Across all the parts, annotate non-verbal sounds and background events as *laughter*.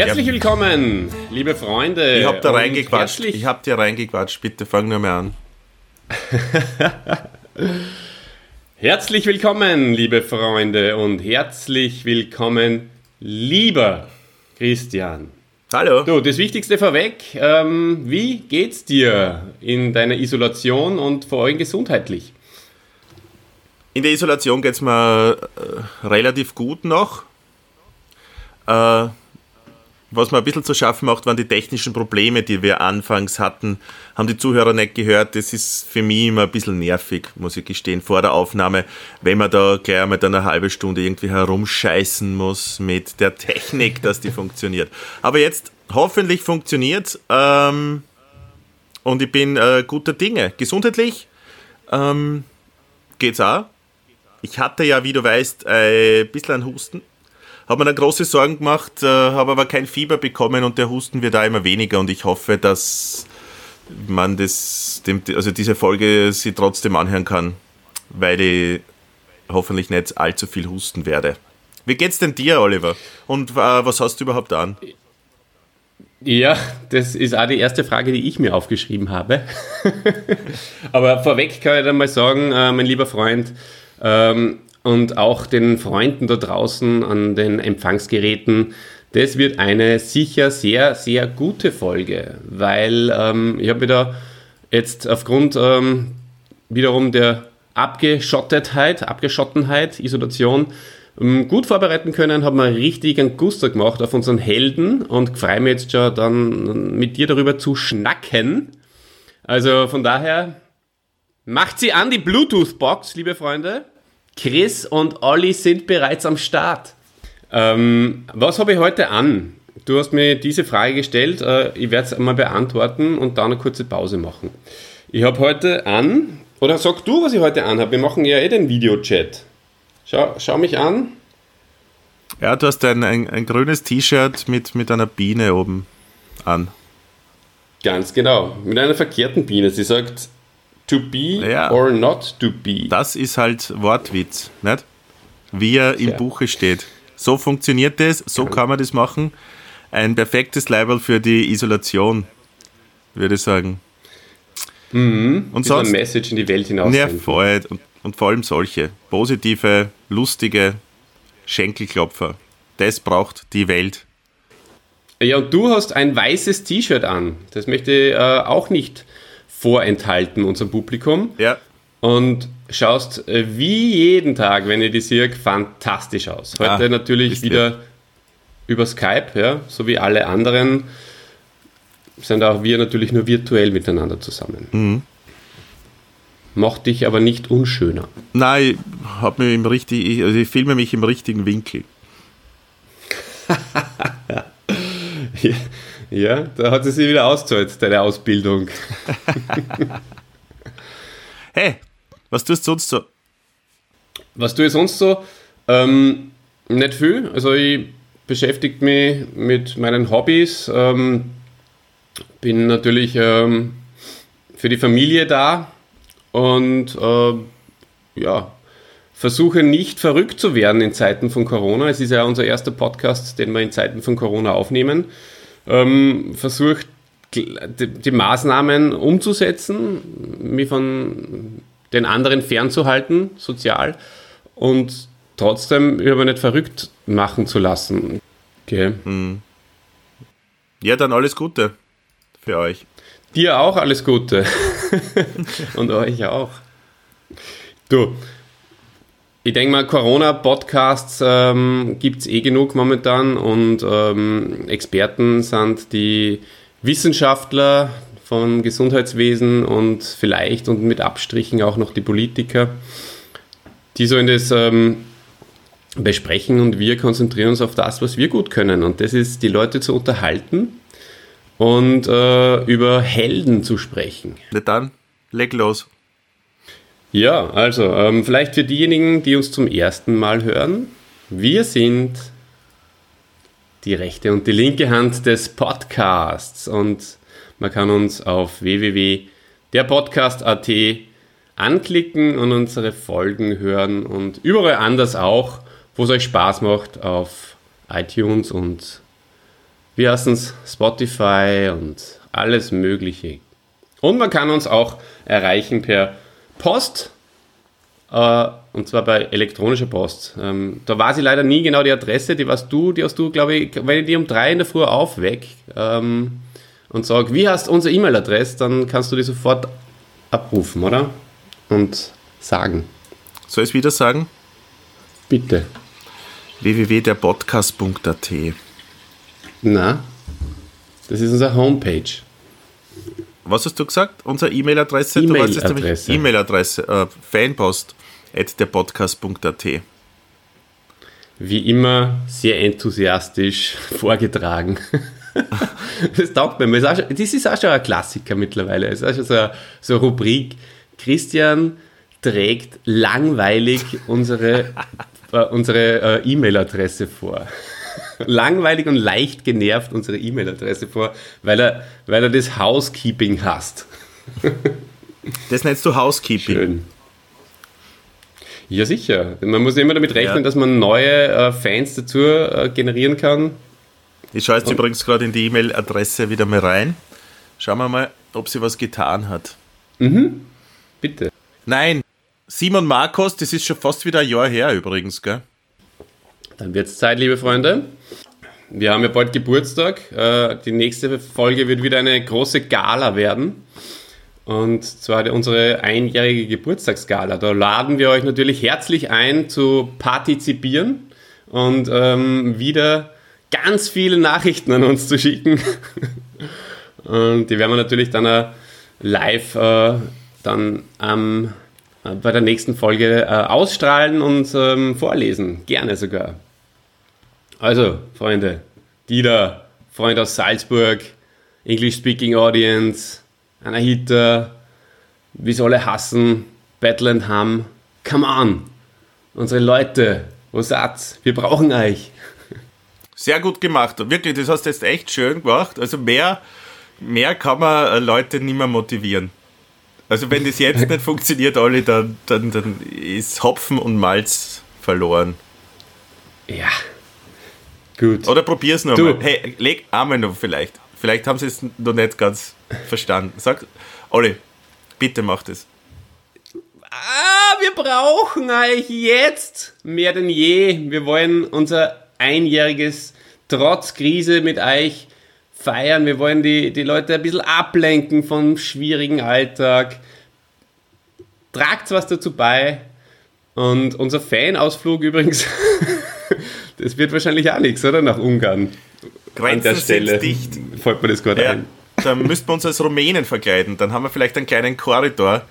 Herzlich willkommen, liebe Freunde. Ich hab da reingequatscht. Ich hab dir reingequatscht. Bitte fang nur mehr an. *laughs* herzlich willkommen, liebe Freunde, und herzlich willkommen, lieber Christian. Hallo. Du, das Wichtigste vorweg. Ähm, wie geht's dir in deiner Isolation und vor allem gesundheitlich? In der Isolation geht es mir äh, relativ gut noch. Äh, was mir ein bisschen zu schaffen macht, waren die technischen Probleme, die wir anfangs hatten. Haben die Zuhörer nicht gehört. Das ist für mich immer ein bisschen nervig, muss ich gestehen, vor der Aufnahme, wenn man da gleich mit einer halben Stunde irgendwie herumscheißen muss mit der Technik, dass die funktioniert. Aber jetzt hoffentlich funktioniert ähm, und ich bin äh, guter Dinge. Gesundheitlich ähm, geht's auch. Ich hatte ja, wie du weißt, ein bisschen einen Husten habe mir dann große Sorgen gemacht, äh, habe aber kein Fieber bekommen und der Husten wird da immer weniger und ich hoffe, dass man das, dem, also diese Folge sie trotzdem anhören kann, weil ich hoffentlich nicht allzu viel husten werde. Wie geht's denn dir, Oliver? Und äh, was hast du überhaupt an? Ja, das ist auch die erste Frage, die ich mir aufgeschrieben habe. *laughs* Aber vorweg kann ich dann mal sagen, äh, mein lieber Freund, ähm, und auch den Freunden da draußen an den Empfangsgeräten. Das wird eine sicher sehr, sehr gute Folge, weil ähm, ich habe wieder jetzt aufgrund ähm, wiederum der Abgeschottetheit, Abgeschottenheit, Isolation ähm, gut vorbereiten können, haben wir richtig einen Guster gemacht auf unseren Helden und freue mich jetzt schon dann mit dir darüber zu schnacken. Also von daher, macht sie an die Bluetooth-Box, liebe Freunde. Chris und Olli sind bereits am Start. Ähm, was habe ich heute an? Du hast mir diese Frage gestellt. Äh, ich werde es einmal beantworten und dann eine kurze Pause machen. Ich habe heute an, oder sag du, was ich heute an habe. Wir machen ja eh den Videochat. Schau, schau mich an. Ja, du hast ein, ein, ein grünes T-Shirt mit, mit einer Biene oben an. Ganz genau. Mit einer verkehrten Biene. Sie sagt, To be ja. or not to be. Das ist halt Wortwitz, nicht? Wie er im ja. Buche steht. So funktioniert das, so kann man das machen. Ein perfektes Label für die Isolation, würde ich sagen. Mhm. Und sonst, eine Message in die Welt hinaus. Ja, voll. Und, und vor allem solche positive, lustige Schenkelklopfer. Das braucht die Welt. Ja, und du hast ein weißes T-Shirt an. Das möchte ich äh, auch nicht vorenthalten, unserem Publikum. Ja. Und schaust äh, wie jeden Tag, wenn ihr die seht, fantastisch aus. Heute ah, natürlich wieder über Skype, ja, so wie alle anderen sind auch wir natürlich nur virtuell miteinander zusammen. Mhm. Macht dich aber nicht unschöner. Nein, ich, hab mich im richtig, also ich filme mich im richtigen Winkel. ja. *laughs* Ja, da hat sie sich wieder ausgezahlt, deine Ausbildung. *laughs* hey, was tust du sonst so? Was tue ich sonst so? Ähm, nicht viel. Also ich beschäftige mich mit meinen Hobbys. Ähm, bin natürlich ähm, für die Familie da und äh, ja, versuche nicht verrückt zu werden in Zeiten von Corona. Es ist ja unser erster Podcast, den wir in Zeiten von Corona aufnehmen ähm, versucht, die, die, Maßnahmen umzusetzen, mich von den anderen fernzuhalten, sozial, und trotzdem über nicht verrückt machen zu lassen. Okay. Hm. Ja, dann alles Gute für euch. Dir auch alles Gute. *laughs* und euch auch. Du, ich denke mal, Corona-Podcasts ähm, gibt es eh genug momentan und ähm, Experten sind die Wissenschaftler vom Gesundheitswesen und vielleicht und mit Abstrichen auch noch die Politiker, die so in das ähm, besprechen und wir konzentrieren uns auf das, was wir gut können und das ist, die Leute zu unterhalten und äh, über Helden zu sprechen. Na dann, leg los. Ja, also ähm, vielleicht für diejenigen, die uns zum ersten Mal hören, wir sind die rechte und die linke Hand des Podcasts und man kann uns auf www.derpodcast.at anklicken und unsere Folgen hören und überall anders auch, wo es euch Spaß macht, auf iTunes und wie heißt es, Spotify und alles Mögliche. Und man kann uns auch erreichen per Post, äh, und zwar bei elektronischer Post. Ähm, da weiß ich leider nie genau die Adresse, die warst du, die hast du, glaube ich, wenn ich die um drei in der Früh aufweck ähm, und sag, wie hast unsere E-Mail-Adresse, dann kannst du die sofort abrufen, oder? Und sagen. Soll ich es wieder sagen? Bitte. www.derpodcast.at Na, das ist unsere Homepage. Was hast du gesagt? Unsere E-Mail-Adresse? E-Mail-Adresse. E-Mail-Adresse. Äh, Fanpost at derpodcast.at Wie immer sehr enthusiastisch *laughs* vorgetragen. *laughs* das taugt mir. Das ist auch schon ein Klassiker mittlerweile. Es ist auch schon so eine, so eine Rubrik. Christian trägt langweilig unsere, *laughs* äh, unsere äh, E-Mail-Adresse vor. Langweilig und leicht genervt unsere E-Mail-Adresse vor, weil er, weil er das Housekeeping hasst. das nennst du Housekeeping. Schön. Ja, sicher. Man muss immer damit rechnen, ja. dass man neue äh, Fans dazu äh, generieren kann. Ich schaue jetzt Und übrigens gerade in die E-Mail-Adresse wieder mal rein. Schauen wir mal, ob sie was getan hat. Mhm. Bitte. Nein, Simon Marcos, das ist schon fast wieder ein Jahr her übrigens, gell? Dann wird es Zeit, liebe Freunde. Wir haben ja bald Geburtstag. Äh, die nächste Folge wird wieder eine große Gala werden. Und zwar unsere einjährige Geburtstagsgala. Da laden wir euch natürlich herzlich ein zu partizipieren und ähm, wieder ganz viele Nachrichten an uns zu schicken. *laughs* und die werden wir natürlich dann äh, live äh, dann ähm, bei der nächsten Folge äh, ausstrahlen und ähm, vorlesen. Gerne sogar. Also, Freunde, Dieter, Freund aus Salzburg, English Speaking Audience, Anahita, wie sie alle hassen, Battle and Hum. Come on! Unsere Leute, wo seid's? Wir brauchen euch. Sehr gut gemacht. Wirklich, das hast du jetzt echt schön gemacht. Also mehr, mehr kann man äh, Leute nicht mehr motivieren. Also wenn das jetzt nicht *laughs* funktioniert, alle, dann, dann, dann ist Hopfen und Malz verloren. Ja. Gut. Oder probier's noch du. mal. Hey, leg einmal noch vielleicht. Vielleicht haben sie es noch nicht ganz verstanden. Sag, Olli, bitte mach das. Ah, wir brauchen euch jetzt mehr denn je. Wir wollen unser einjähriges trotz Krise mit euch feiern. Wir wollen die, die Leute ein bisschen ablenken vom schwierigen Alltag. Tragt was dazu bei. Und unser Fanausflug übrigens, *laughs* das wird wahrscheinlich auch nichts, oder? Nach Ungarn. Grenzen an der Stelle dicht. Fällt mir das gerade ja, ein. Dann müssten wir uns als Rumänen verkleiden. Dann haben wir vielleicht einen kleinen Korridor,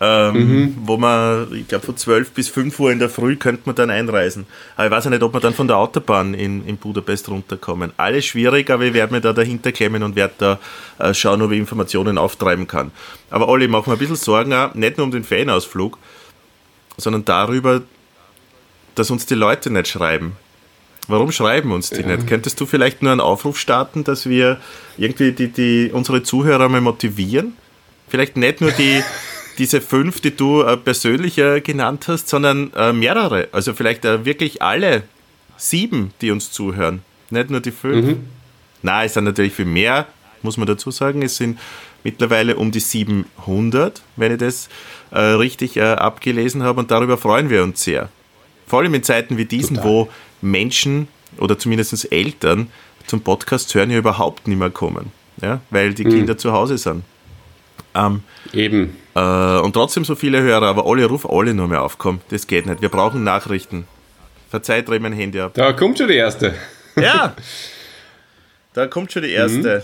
ähm, mhm. wo man, ich glaube, von 12 bis 5 Uhr in der Früh könnte man dann einreisen. Aber ich weiß ja nicht, ob wir dann von der Autobahn in, in Budapest runterkommen. Alles schwierig, aber ich werde mir da dahinter klemmen und werde da äh, schauen, ob ich Informationen auftreiben kann. Aber Olli, machen wir ein bisschen Sorgen, auch, nicht nur um den Fanausflug, sondern darüber, dass uns die Leute nicht schreiben. Warum schreiben uns die nicht? Könntest du vielleicht nur einen Aufruf starten, dass wir irgendwie die, die, unsere Zuhörer mal motivieren? Vielleicht nicht nur die, *laughs* diese fünf, die du äh, persönlich äh, genannt hast, sondern äh, mehrere. Also vielleicht äh, wirklich alle sieben, die uns zuhören. Nicht nur die fünf. Mhm. Na, es sind natürlich viel mehr, muss man dazu sagen. Es sind mittlerweile um die 700, wenn ich das äh, richtig äh, abgelesen habe. Und darüber freuen wir uns sehr. Vor allem in Zeiten wie diesen, Total. wo Menschen oder zumindest Eltern zum Podcast hören ja überhaupt nicht mehr kommen, ja, weil die mhm. Kinder zu Hause sind. Ähm, Eben. Äh, und trotzdem so viele Hörer, aber alle ruf alle nur mehr aufkommen. Das geht nicht. Wir brauchen Nachrichten. Verzeiht, dreh mein Handy ab. Da kommt schon die erste. Ja. *laughs* Da kommt schon die erste.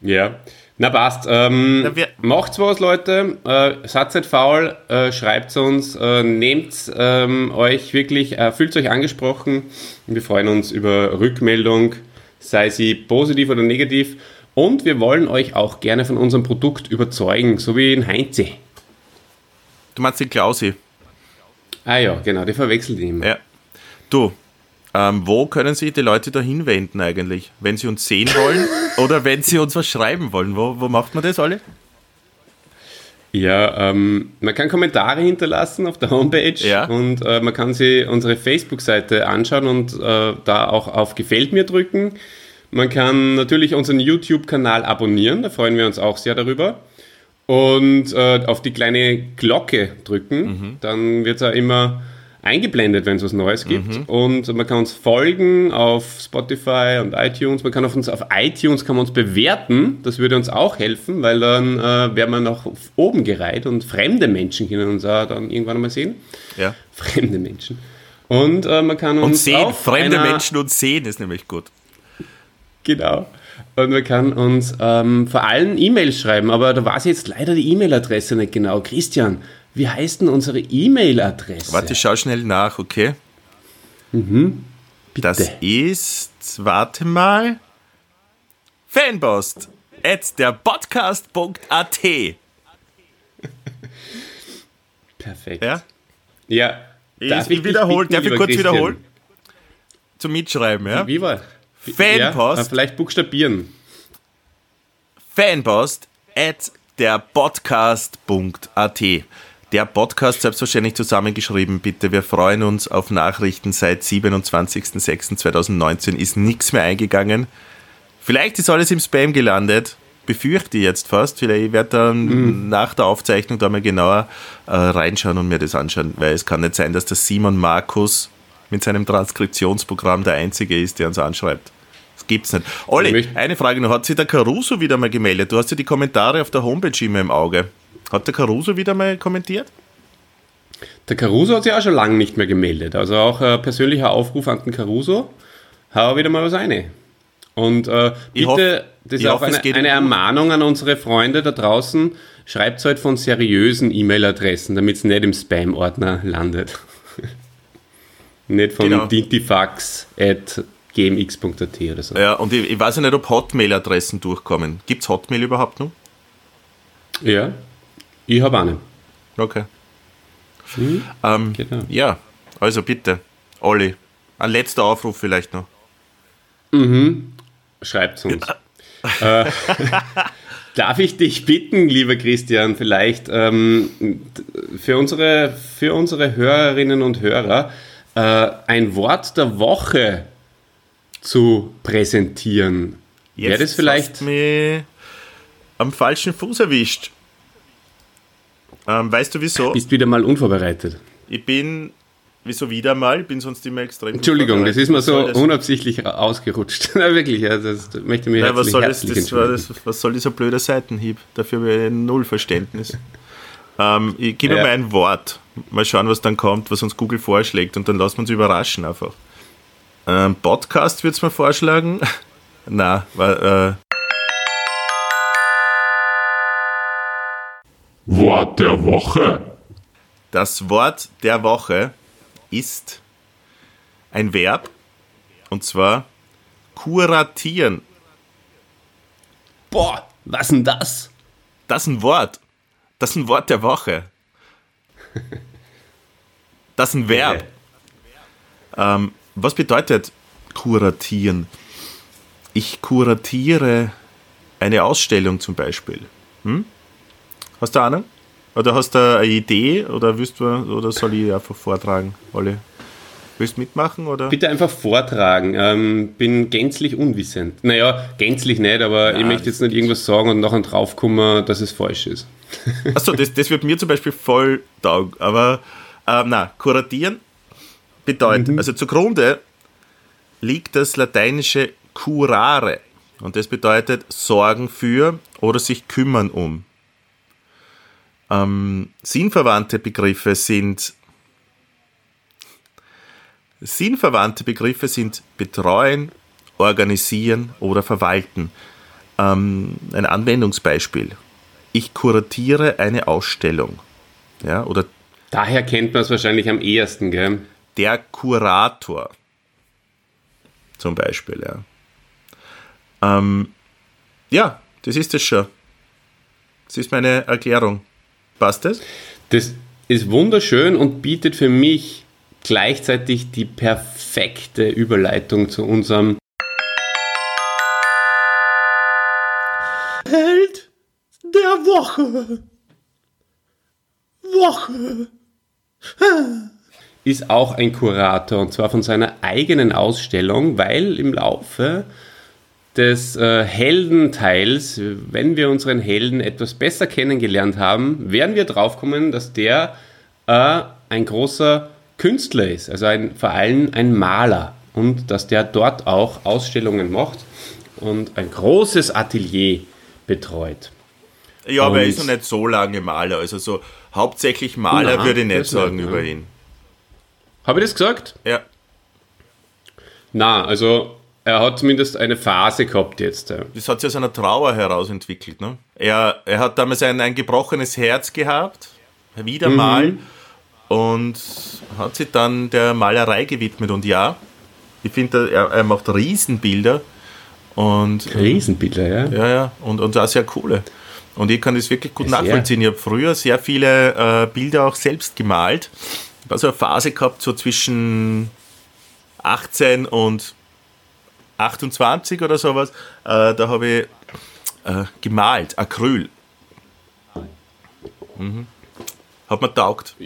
Mhm. Ja. Na passt. Ähm, Na, macht's was, Leute. Äh, seid nicht faul, äh, schreibt uns, äh, nehmt ähm, euch wirklich, äh, fühlt euch angesprochen. Wir freuen uns über Rückmeldung, sei sie positiv oder negativ. Und wir wollen euch auch gerne von unserem Produkt überzeugen, so wie in Heinze. Du meinst den Klausi? Ah ja, genau, die verwechselt immer. Ja. Du, ähm, wo können sich die Leute da hinwenden eigentlich? Wenn sie uns sehen wollen *laughs* oder wenn sie uns was schreiben wollen? Wo, wo macht man das alle? Ja, ähm, man kann Kommentare hinterlassen auf der Homepage Ja. und äh, man kann sich unsere Facebook-Seite anschauen und äh, da auch auf Gefällt mir drücken. Man kann natürlich unseren YouTube-Kanal abonnieren, da freuen wir uns auch sehr darüber. Und äh, auf die kleine Glocke drücken, dann wird es auch immer eingeblendet, wenn es was Neues gibt. Und man kann uns folgen auf Spotify und iTunes. Man kann auf uns auf iTunes kann man uns bewerten. Das würde uns auch helfen, weil dann äh, wären wir noch oben gereiht und fremde Menschen können uns auch dann irgendwann mal sehen. Ja. *laughs* Fremde Menschen. Und äh, man kann uns Und sehen, fremde Menschen und sehen ist nämlich gut. Genau. Und man kann uns ähm, vor allem E-Mails schreiben, aber da weiß ich jetzt leider die E-Mail-Adresse nicht genau. Christian, wie heißt denn unsere E-Mail-Adresse? Warte, ich schau schnell nach, okay? Das ist, warte mal, Fanpost at derpodcast.at. *laughs* Perfekt. Ja? Ja. Ich, Darf ich dich wiederholen, darf ich kurz Christian? wiederholen? Zum Mitschreiben, ja? Wie war? Fanpost. Ja, äh, vielleicht buchstabieren. Fanpost at derpodcast.at. Der Podcast selbstverständlich zusammengeschrieben, bitte. Wir freuen uns auf Nachrichten. Seit 27.06.2019 ist nichts mehr eingegangen. Vielleicht ist alles im Spam gelandet. Befürchte ich jetzt fast. Vielleicht werde dann nach der Aufzeichnung da mal genauer äh, reinschauen und mir das anschauen, weil es kann nicht sein, dass der Simon Markus mit seinem Transkriptionsprogramm der Einzige ist, der uns anschreibt. Das gibt's nicht. Olli, Ich eine Frage noch. Hat sich der Caruso wieder mal gemeldet? Du hast ja die Kommentare auf der Homepage immer im Auge. Hat der Caruso wieder mal kommentiert? Der Caruso hat sich auch schon lange nicht mehr gemeldet. Also auch äh, persönlicher Aufruf an den Caruso. Hau wieder mal was eine. Und äh, bitte, hoffe- das ist auch hoffe, es eine, eine. Ermahnung an unsere Freunde da draußen. Schreibt halt von seriösen E-Mail-Adressen, damit es nicht im Spam-Ordner landet. *laughs* nicht von Genau. dintifax at gmx.at oder so. Ja, und ich, ich weiß ja nicht, ob Hotmail-Adressen durchkommen. Gibt's Hotmail überhaupt noch? Ja, ich habe eine. Okay. Ähm, Genau. Ja, also bitte, Olli, ein letzter Aufruf vielleicht noch. Schreibt uns. äh, *laughs* darf ich dich bitten, lieber Christian, vielleicht ähm, für, unsere, für unsere Hörerinnen und Hörer äh, ein Wort der Woche zu präsentieren? Wäre das vielleicht. hast du mich am falschen Fuß erwischt. Ähm, weißt du wieso? Bist wieder mal unvorbereitet. Ich bin, wieso wieder mal? Ich bin sonst immer extrem. Entschuldigung, das ist mir so unabsichtlich ausgerutscht. *laughs* Na, wirklich, ja, das möchte ich mir Ja, was, soll das, das das, was soll dieser blöde Seitenhieb? Dafür habe ich null Verständnis. ähm, ich gebe Ja. mal ein Wort. Mal schauen, was dann kommt, was uns Google vorschlägt und dann lassen wir uns überraschen einfach. Ähm, Podcast wird es mir vorschlagen. *laughs* Na, weil, äh, Wort der Woche. das Wort der Woche ist ein Verb und zwar kuratieren. Boah, was denn das? Das ist ein Wort. Das ist ein Wort der Woche. Das ist ein Verb. Ähm, was bedeutet kuratieren? Ich kuratiere eine Ausstellung zum Beispiel. Hm? Hast du eine Ahnung? Oder hast du eine Idee? Oder, willst du, oder soll ich einfach vortragen, Olli? Willst du mitmachen? Oder? Bitte einfach vortragen. Ähm, bin gänzlich unwissend. Naja, gänzlich nicht, aber ich möchte jetzt nicht irgendwas sagen und nachher draufkommen, dass es falsch ist. Achso, das, das wird mir zum Beispiel voll taugen. Aber ähm, na, kuratieren bedeutet, also zugrunde liegt das lateinische curare. Und das bedeutet sorgen für oder sich kümmern um. Ähm, sinnverwandte Begriffe sind sinnverwandte Begriffe sind betreuen, organisieren oder verwalten. Ähm, ein Anwendungsbeispiel. Ich kuratiere eine Ausstellung. Ja, oder Daher kennt man es wahrscheinlich am ehesten, gell? der Kurator. Zum Beispiel, ja. Ähm, ja, das ist es schon. Das ist meine Erklärung. Passt das? Das ist wunderschön und bietet für mich gleichzeitig die perfekte Überleitung zu unserem Held der Woche. Woche ist auch ein Kurator und zwar von seiner eigenen Ausstellung, weil im Laufe des äh, Heldenteils, wenn wir unseren Helden etwas besser kennengelernt haben, werden wir draufkommen, dass der äh, ein großer Künstler ist, also ein, vor allem ein Maler und dass der dort auch Ausstellungen macht und ein großes Atelier betreut. Ja, aber er ist noch nicht so lange Maler, also so hauptsächlich Maler Na, würde ich nicht sagen nicht, über ihn. Habe ich das gesagt? Ja. Na, also er hat zumindest eine Phase gehabt jetzt. Das hat sich aus einer Trauer heraus entwickelt. Ne? Er, er hat damals ein, ein gebrochenes Herz gehabt, wieder mhm. mal, und hat sich dann der Malerei gewidmet. Und ja, ich finde, er, er macht Riesenbilder. Und, Riesenbilder, ja. Ja, ja, und, und auch sehr coole. Und ich kann das wirklich gut sehr. nachvollziehen. Ich habe früher sehr viele äh, Bilder auch selbst gemalt. Ich habe so eine Phase gehabt, so zwischen 18 und 28 oder sowas, äh, da habe ich äh, gemalt, Acryl. Mhm. Hat mir taugt.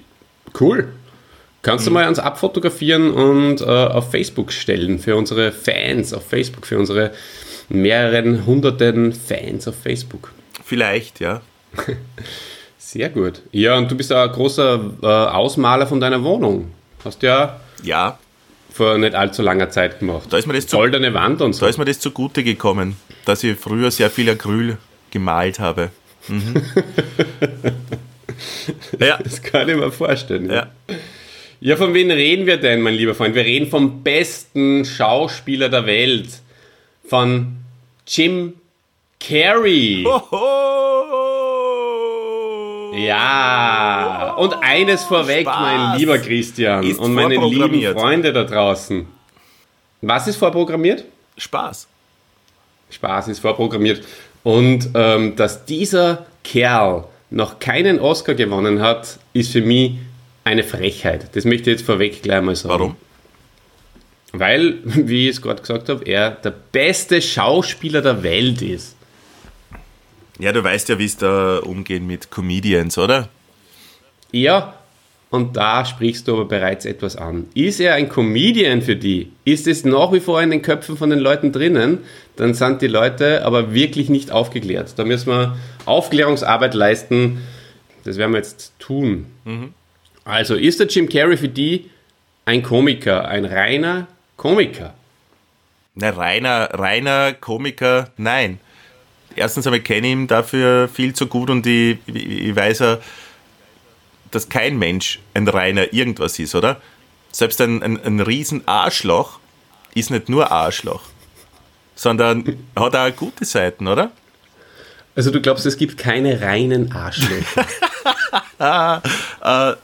Cool. Kannst du mhm. mal ans Abfotografieren und äh, auf Facebook stellen für unsere Fans auf Facebook, für unsere mehreren hunderten Fans auf Facebook? Vielleicht, ja. *laughs* Sehr gut. Ja, und du bist ein großer äh, Ausmaler von deiner Wohnung. Hast ja. Ja, vor nicht allzu langer Zeit gemacht. Da ist mir das Goldene Wand und so. Da ist mir das zugute gekommen, dass ich früher sehr viel Acryl gemalt habe. Mhm. *laughs* ja. Das kann ich mir vorstellen. Ja. ja, von wem reden wir denn, mein lieber Freund? Wir reden vom besten Schauspieler der Welt. Von Jim Carrey. Hoho. Ja, und eines vorweg, Spaß mein lieber Christian ist und meine lieben Freunde da draußen. Was ist vorprogrammiert? Spaß. Spaß ist vorprogrammiert. Und ähm, dass dieser Kerl noch keinen Oscar gewonnen hat, ist für mich eine Frechheit. Das möchte ich jetzt vorweg gleich mal sagen. Warum? Weil, *laughs* wie ich es gerade gesagt habe, er der beste Schauspieler der Welt ist. Ja, du weißt ja, wie es da umgehen mit Comedians, oder? Ja, und da sprichst du aber bereits etwas an. Ist er ein Comedian für die? Ist es nach wie vor in den Köpfen von den Leuten drinnen? Dann sind die Leute aber wirklich nicht aufgeklärt. Da müssen wir Aufklärungsarbeit leisten. Das werden wir jetzt tun. Mhm. Also, ist der Jim Carrey für die ein Komiker, ein reiner Komiker? Na, reiner, reiner Komiker, nein erstens einmal kenne ich ihn dafür viel zu gut und ich, ich, weiß ja, dass kein Mensch ein reiner irgendwas ist, oder? Selbst ein, ein, ein riesen Arschloch ist nicht nur Arschloch, sondern hat auch gute Seiten, oder? Also du glaubst, es gibt keine reinen Arschlöcher? *laughs* äh,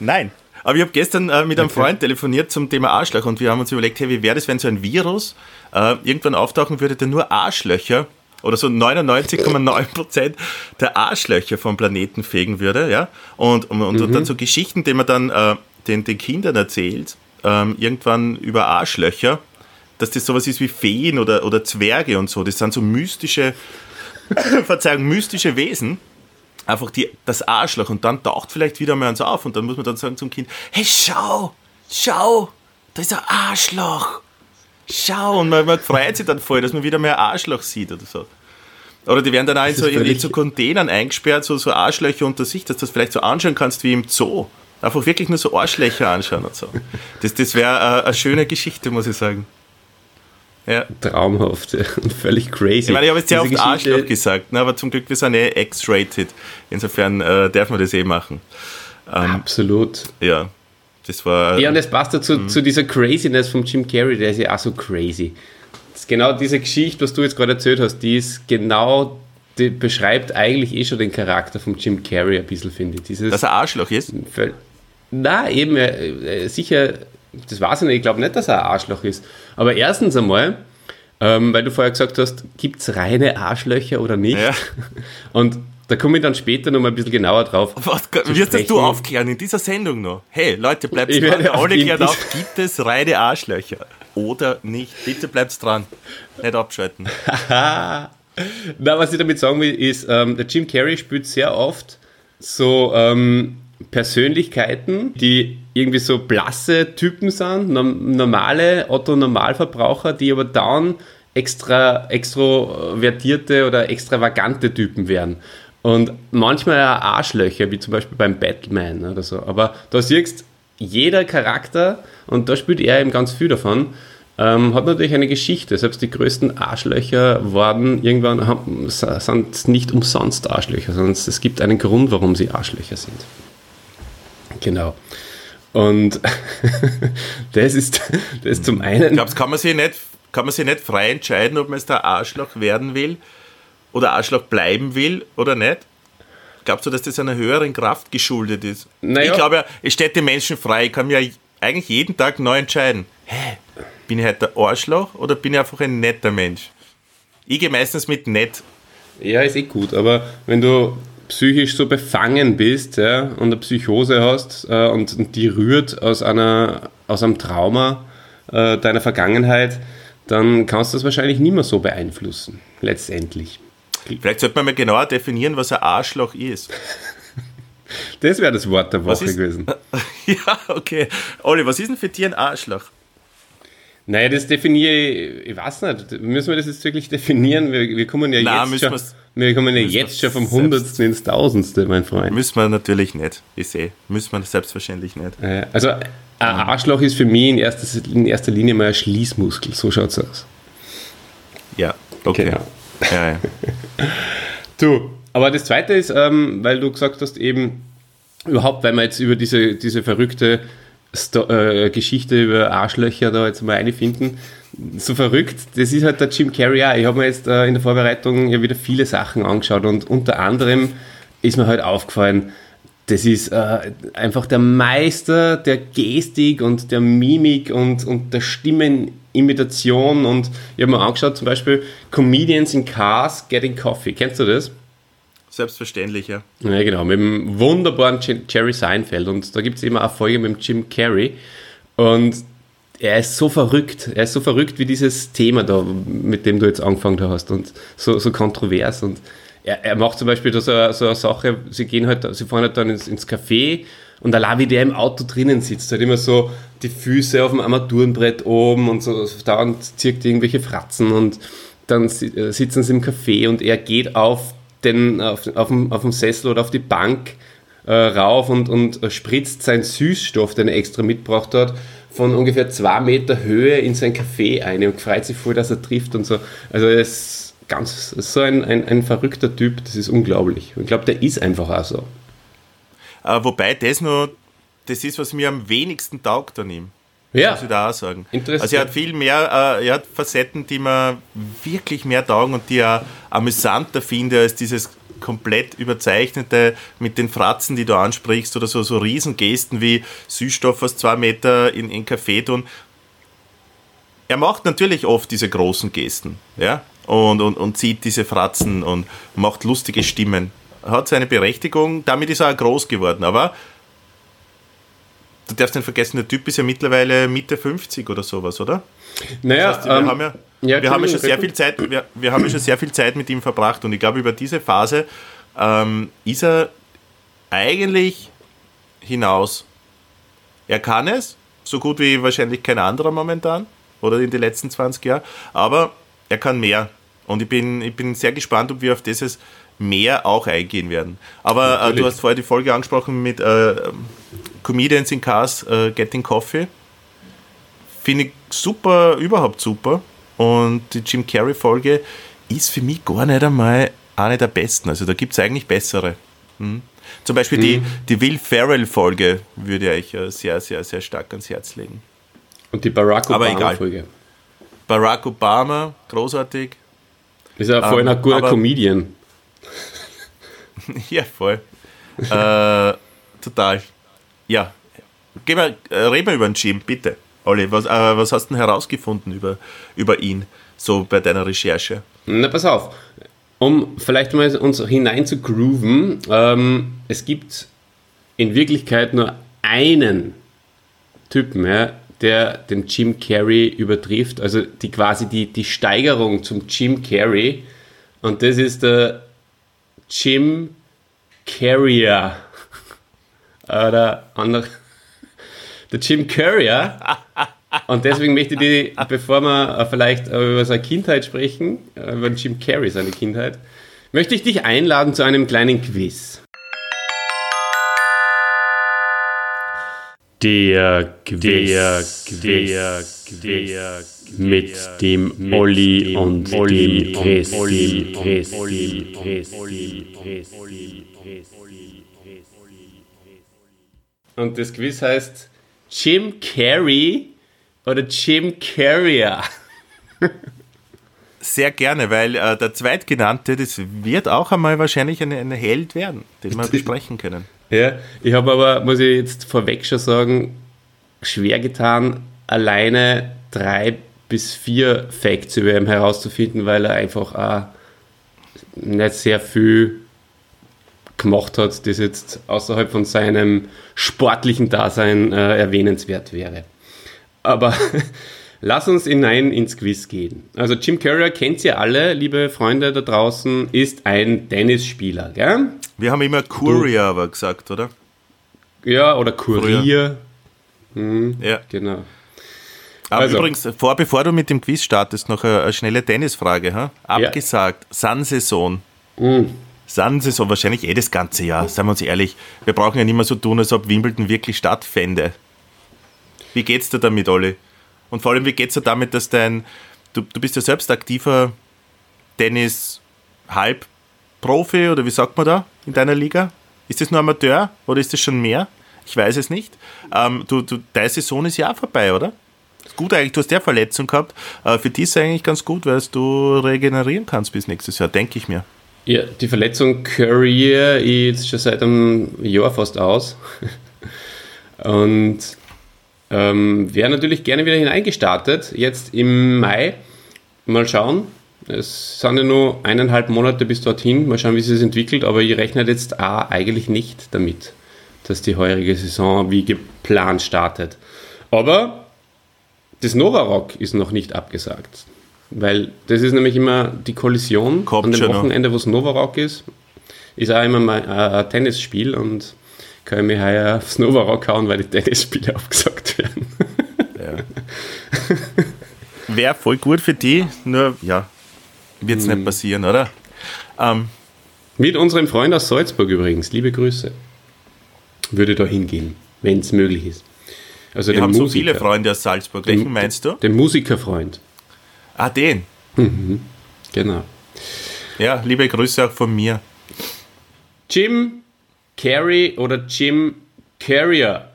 nein. Aber ich habe gestern äh, mit einem okay. Freund telefoniert zum Thema Arschloch und wir haben uns überlegt, hey, wie wäre das, wenn so ein Virus äh, irgendwann auftauchen würde, der nur Arschlöcher oder so 99,9% der Arschlöcher vom Planeten fegen würde, ja. Und, und, und mhm. dann so Geschichten, die man dann äh, den, den Kindern erzählt, ähm, irgendwann über Arschlöcher, dass das sowas ist wie Feen oder, oder Zwerge und so. Das sind so mystische, *coughs* Verzeihung, mystische Wesen. Einfach die, das Arschloch und dann taucht vielleicht wieder mal eins auf und dann muss man dann sagen zum Kind, hey schau, schau, da ist ein Arschloch schau, und man, man freut sich dann voll, dass man wieder mehr Arschloch sieht oder so. Oder die werden dann auch in so, in, so Containern eingesperrt, so, so Arschlöcher unter sich, dass du das vielleicht so anschauen kannst wie im Zoo. Einfach wirklich nur so Arschlöcher anschauen und so. Das, das wäre äh, eine schöne Geschichte, muss ich sagen. Ja. Traumhaft und *laughs* völlig crazy. Ich meine, ich habe jetzt sehr oft Geschichte Arschloch gesagt, ne, aber zum Glück, wir sind eh X-rated. Insofern äh, darf man das eh machen. Ähm, Absolut. Ja. Das war. Ja, und es passt dazu mhm. zu dieser Craziness von Jim Carrey, der ist ja auch so crazy. Das genau diese Geschichte, was du jetzt gerade erzählt hast, die ist genau, die beschreibt eigentlich eh schon den Charakter von Jim Carrey ein bisschen, finde ich. Dieses dass er Arschloch ist? Na, eben, äh, sicher, das weiß ich nicht, ich glaube nicht, dass er ein Arschloch ist. Aber erstens einmal, ähm, weil du vorher gesagt hast, gibt es reine Arschlöcher oder nicht? Ja. Und da komme ich dann später noch mal ein bisschen genauer drauf. *laughs* Was wirst das du aufklären in dieser Sendung noch? Hey, Leute, bleibt dran. Alle klären auf, gibt es reine Arschlöcher? Oder nicht? Bitte bleibt dran. Nicht abschalten. *laughs* Na, was ich damit sagen will, ist, ähm, der Jim Carrey spielt sehr oft so ähm, Persönlichkeiten, die irgendwie so blasse Typen sind, normale Otto-Normalverbraucher, die aber dann extra extrovertierte oder extravagante Typen werden. Und manchmal auch Arschlöcher, wie zum Beispiel beim Batman oder so. Aber da siehst jeder Charakter, und da spielt er eben ganz viel davon, ähm, hat natürlich eine Geschichte. Selbst die größten Arschlöcher waren irgendwann, haben, sind nicht umsonst Arschlöcher, sondern es gibt einen Grund, warum sie Arschlöcher sind. Genau. Und *laughs* das ist, das ist zum einen. Glaubst kann man sich nicht, kann man sich nicht frei entscheiden, ob man jetzt der Arschloch werden will oder Arschloch bleiben will oder nicht? Glaubst du, dass das einer höheren Kraft geschuldet ist? Naja. Ich glaube ja, es steht den Menschen frei. Ich kann mir eigentlich jeden Tag neu entscheiden. Hä, bin ich halt der Arschloch oder bin ich einfach ein netter Mensch? Ich gehe meistens mit nett. Ja, ist eh gut, aber wenn du psychisch so befangen bist ja, und eine Psychose hast äh, und, und, die rührt aus, einer, aus einem Trauma äh, deiner Vergangenheit, dann kannst du das wahrscheinlich nicht mehr so beeinflussen, letztendlich. Vielleicht sollte man mal genauer definieren, was ein Arschloch ist. *laughs* Das wäre das Wort der Woche gewesen. *laughs* ja, okay. Olli, was ist denn für dich ein Arschloch? Naja, das definiere ich, ich weiß nicht. Müssen wir das jetzt wirklich definieren? Wir, wir kommen ja Nein, jetzt schon, wir kommen ja jetzt schon vom Hundertsten ins Tausendste, mein Freund. Müssen wir natürlich nicht. Ich sehe. Müssen wir selbstverständlich nicht. Also, ein Arschloch ist für mich in erster, in erster Linie mal ein Schließmuskel. So schaut es aus. Ja, okay. Genau. Ja, ja. *laughs* du, aber das Zweite ist, ähm, weil du gesagt hast, eben überhaupt, weil wir jetzt über diese, diese verrückte Sto äh, Geschichte über Arschlöcher da jetzt mal einfinden, so verrückt, das ist halt der Jim Carrey auch. Ich habe mir jetzt äh, in der Vorbereitung ja wieder viele Sachen angeschaut und unter anderem ist mir halt aufgefallen, das ist äh, einfach der Meister der Gestik und der Mimik und, und der Stimmenimitation. Und ich habe mir angeschaut, zum Beispiel Comedians in Cars Getting Coffee. Kennst du das? Selbstverständlich, ja. Ja, genau, mit dem wunderbaren Jerry Seinfeld. Und da gibt es immer eine Folge mit dem Jim Carrey. Und er ist so verrückt. Er ist so verrückt wie dieses Thema da, mit dem du jetzt angefangen hast. Und so, so kontrovers. Und er, er macht zum Beispiel so, so eine Sache, sie gehen halt, sie fahren halt dann ins, ins Café und allein wie der im Auto drinnen sitzt, halt immer so die Füße auf dem Armaturenbrett oben und so dauernd zirkt irgendwelche Fratzen und dann äh, sitzen sie im Café und er geht auf den, auf, auf, dem, auf dem Sessel oder auf die Bank äh, rauf und, und spritzt seinen Süßstoff, den er extra mitgebracht hat, von ungefähr zwei Meter Höhe in sein Café ein und freut sich voll, dass er trifft und so. Also er ist ganz so ein, ein, ein verrückter Typ, das ist unglaublich. Ich glaube, der ist einfach auch so. Äh, wobei das nur das ist, was mir am wenigsten taugt an ihm. Ja. Muss ich da auch sagen. Also er hat viel mehr, äh, er hat Facetten, die mir wirklich mehr taugen und die er amüsanter finde als dieses komplett überzeichnete mit den Fratzen, die du ansprichst oder so, so Riesengesten wie Süßstoff aus zwei Meter in, in Kaffee tun. Er macht natürlich oft diese großen Gesten, ja, und, und, und zieht diese Fratzen und macht lustige Stimmen. Hat seine Berechtigung, damit ist er auch groß geworden, aber du darfst nicht vergessen, der Typ ist ja mittlerweile Mitte 50 oder sowas, oder? Naja, das heißt, wir ähm, haben ja, ja wir haben ja schon sehr viel Zeit, wir, wir haben schon sehr viel Zeit mit ihm verbracht und ich glaube, über diese Phase ähm, ist er eigentlich hinaus. Er kann es, so gut wie wahrscheinlich kein anderer momentan oder in den letzten 20 Jahren, aber er kann mehr. Und ich bin, ich bin sehr gespannt, ob wir auf dieses mehr auch eingehen werden. Aber äh, du hast vorher die Folge angesprochen mit äh, Comedians in Cars äh, Getting Coffee. Finde ich super, überhaupt super. Und die Jim Carrey-Folge ist für mich gar nicht einmal eine der besten. Also da gibt es eigentlich bessere. Hm. Zum Beispiel mhm. die, die Will Ferrell-Folge würde ich euch sehr, sehr, sehr stark ans Herz legen. Und die Barack Obama-Folge. Barack Obama, großartig. Ist ja vorhin ähm, ein guter Comedian. *laughs* ja, voll. äh, total. Ja. Geh mal, äh, reden wir über den Jim, bitte. Olli, was, äh, was hast du denn herausgefunden über, über ihn, so bei deiner Recherche? Na, pass auf. Um vielleicht mal uns hinein zu grooven, ähm, es gibt in Wirklichkeit nur einen Typen, ja, der den Jim Carrey übertrifft, also die quasi die, die Steigerung zum Jim Carrey. Und das ist der Jim Carrier. oder andere, der Jim Courier. Und deswegen möchte ich die, bevor wir vielleicht über seine Kindheit sprechen, über Jim Carrey, seine Kindheit, möchte ich dich einladen zu einem kleinen Quiz. Der Quiz, der Quiz, mit dem Olli und dem Christi. Und das Quiz heißt Jim Carrey oder Jim Carrier? *laughs* Sehr gerne, weil äh, der Zweitgenannte, das wird auch einmal wahrscheinlich ein, ein Held werden, den wir besprechen können. Ja, ich habe aber, muss ich jetzt vorweg schon sagen, schwer getan, alleine drei bis vier Facts über ihn herauszufinden, weil er einfach auch nicht sehr viel gemacht hat, das jetzt außerhalb von seinem sportlichen Dasein äh, erwähnenswert wäre. Aber *laughs* lass uns hinein ins Quiz gehen. Also Jim Carrey kennt ihr alle, liebe Freunde da draußen, ist ein Tennisspieler, gell? Wir haben immer Courier aber gesagt, oder? Ja, oder Kurier. Hm, Ja. Genau. Aber Also. übrigens, vor, bevor du mit dem Quiz startest, noch eine, eine schnelle Tennisfrage. Ha? Abgesagt, Sun-Saison. Hm. Sun-Saison, wahrscheinlich eh das ganze Jahr, seien wir uns ehrlich. Wir brauchen ja nicht mehr so tun, als ob Wimbledon wirklich stattfände. Wie geht's dir damit, Olli? Und vor allem, wie geht's dir damit, dass dein, du, du bist ja selbst aktiver Tennis-Halb-Profi oder wie sagt man da in deiner Liga? Ist das nur Amateur oder ist das schon mehr? Ich weiß es nicht. Ähm, du, du, deine Saison ist ja auch vorbei, oder? Gut eigentlich, du hast ja Verletzung gehabt. Äh, für die ist es eigentlich ganz gut, weil du regenerieren kannst bis nächstes Jahr, denke ich mir. Ja, die Verletzung Courier ist schon seit einem Jahr fast aus. *laughs* Und ähm, wäre natürlich gerne wieder hineingestartet. Jetzt im Mai. Mal schauen. Es sind ja nur eineinhalb Monate bis dorthin. Mal schauen, wie sich das entwickelt. Aber ich rechne jetzt auch eigentlich nicht damit, dass die heurige Saison wie geplant startet. Aber das Novarock ist noch nicht abgesagt. Weil das ist nämlich immer die Kollision Kommt an dem. Wochenende, wo es Novarock ist. Ist auch immer mal äh, ein Tennisspiel und kann ich mich heuer aufs Novarock hauen, weil die Tennisspiele *laughs* abgesagt werden. Wäre voll gut für die, nur ja, wird es Hm. nicht passieren, oder? Ähm, Mit unserem Freund aus Salzburg übrigens, liebe Grüße. Würde da hingehen, wenn es möglich ist. Also wir den haben so Musiker, viele Freunde aus Salzburg. Welchen meinst du? Den Musikerfreund, Ah, den. genau. Ja, liebe Grüße auch von mir. Jim Carrey oder Jim Carrier?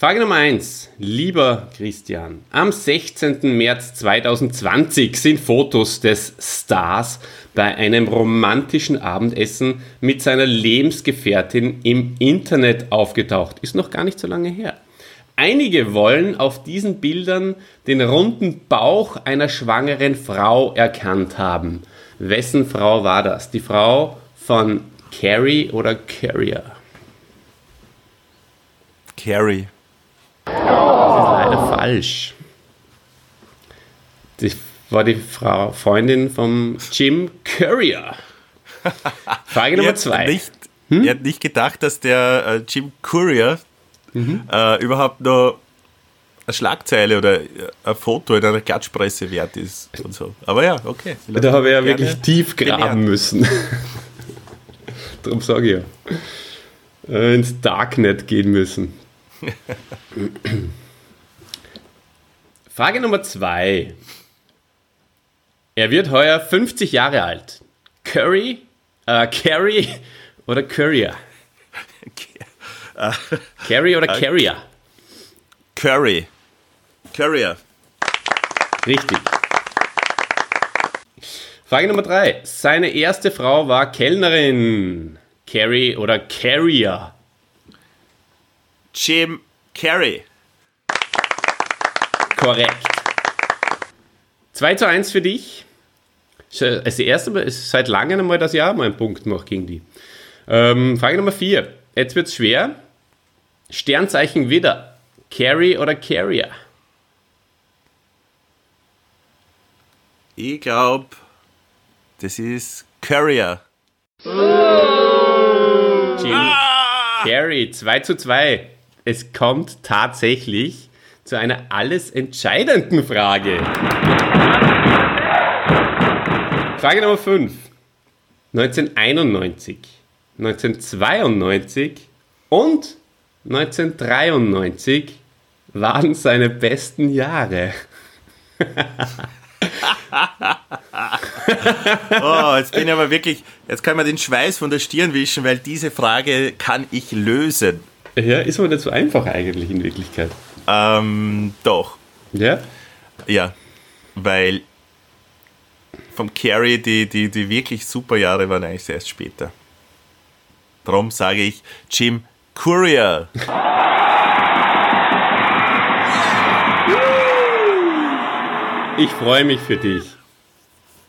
Frage Nummer 1. Lieber Christian, am 16. März 2020 sind Fotos des Stars bei einem romantischen Abendessen mit seiner Lebensgefährtin im Internet aufgetaucht. Ist noch gar nicht so lange her. Einige wollen auf diesen Bildern den runden Bauch einer schwangeren Frau erkannt haben. Wessen Frau war das? Die Frau von Carrie oder Carrier? Carrie. Das ist leider falsch. Das war die Frau, Freundin vom Jim Courier. Frage Nummer zwei. Nicht, Ich hätte nicht gedacht, dass der äh, Jim Courier äh, überhaupt noch eine Schlagzeile oder äh, ein Foto in einer Klatschpresse wert ist und so. Aber ja, okay. Da habe ich ja wirklich tief graben gelernt. müssen. *laughs* Darum sage ich ja. Äh, ins Darknet gehen müssen. *laughs* Frage Nummer zwei. Er wird heuer 50 Jahre alt. Curry, äh, Carrie oder Courier? Carrie oder Carrier? Curry. Courier. Richtig. Frage Nummer drei. Seine erste Frau war Kellnerin. Carrie oder Carrier? Jim Carrey. Korrekt. 2 zu 1 für dich. Ist ja Das erste Mal, ist seit langem einmal das Jahr mal einen Punkt noch gegen die. Ähm, Frage Nummer 4. Jetzt wird es schwer. Sternzeichen Widder. Carrie oder Carrier? Ich glaube, das ist Courier. Jim Carrie, 2 zu 2. Es kommt tatsächlich zu einer alles entscheidenden Frage. Frage Nummer 5. 1991, 1992 und 1993 waren seine besten Jahre. *laughs* oh, jetzt bin ich aber wirklich, jetzt kann man den Schweiß von der Stirn wischen, weil diese Frage kann ich lösen. Ja, ist aber nicht so einfach eigentlich in Wirklichkeit. Ähm, doch. Ja? Ja, weil vom Carrie die, die, die wirklich super Jahre waren eigentlich erst später. Darum sage ich Jim Courier. *laughs* Ich freue mich für dich.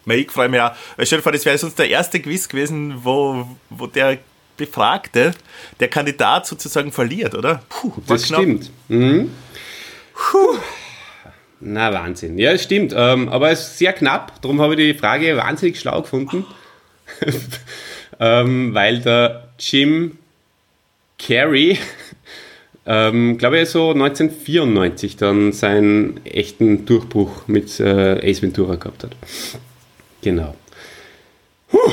Ich freue mich auch. Stell dir vor, das wäre sonst der erste Quiz gewesen, wo, wo der Befragte, der Kandidat sozusagen verliert, oder? Puh, das knapp. stimmt. Mhm. Puh. Na, Wahnsinn. Ja, es stimmt. Ähm, aber es ist sehr knapp. Darum habe ich die Frage wahnsinnig schlau gefunden. *laughs* ähm, weil der Jim Carrey *laughs* ähm, glaube ich, so 1994 dann seinen echten Durchbruch mit äh, Ace Ventura gehabt hat. Genau. Puh,